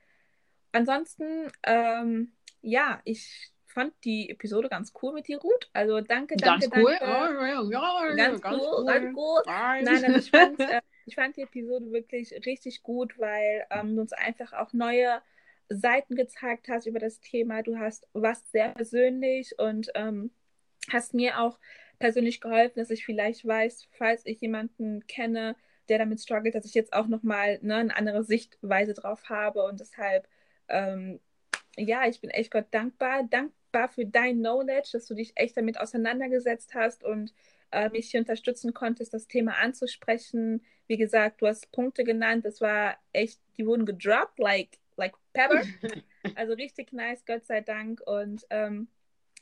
Ansonsten, ähm, ja, ich fand die Episode ganz cool mit dir, Ruth. Also danke, danke, ganz cool. danke. Oh, ja, ja, ganz, ganz cool, cool. ganz cool. Nein. Nein, also ich fand, äh, ich fand die Episode wirklich richtig gut, weil ähm, du uns einfach auch neue Seiten gezeigt hast über das Thema. Du hast warst sehr persönlich und ähm, hast mir auch persönlich geholfen, dass ich vielleicht weiß, falls ich jemanden kenne, der damit struggelt, dass ich jetzt auch nochmal ne, eine andere Sichtweise drauf habe und deshalb, ähm, ja, ich bin echt Gott dankbar, dankbar für dein Knowledge, dass du dich echt damit auseinandergesetzt hast und äh, mich hier unterstützen konntest, das Thema anzusprechen. Wie gesagt, du hast Punkte genannt, das war echt, die wurden gedroppt, like, like pepper. also richtig nice, Gott sei Dank. Und ähm,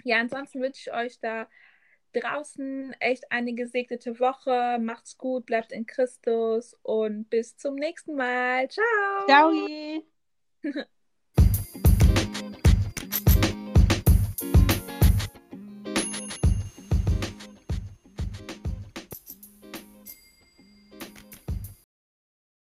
ja, ansonsten wünsche ich euch da draußen echt eine gesegnete Woche. Macht's gut, bleibt in Christus und bis zum nächsten Mal. Ciao. Ciao.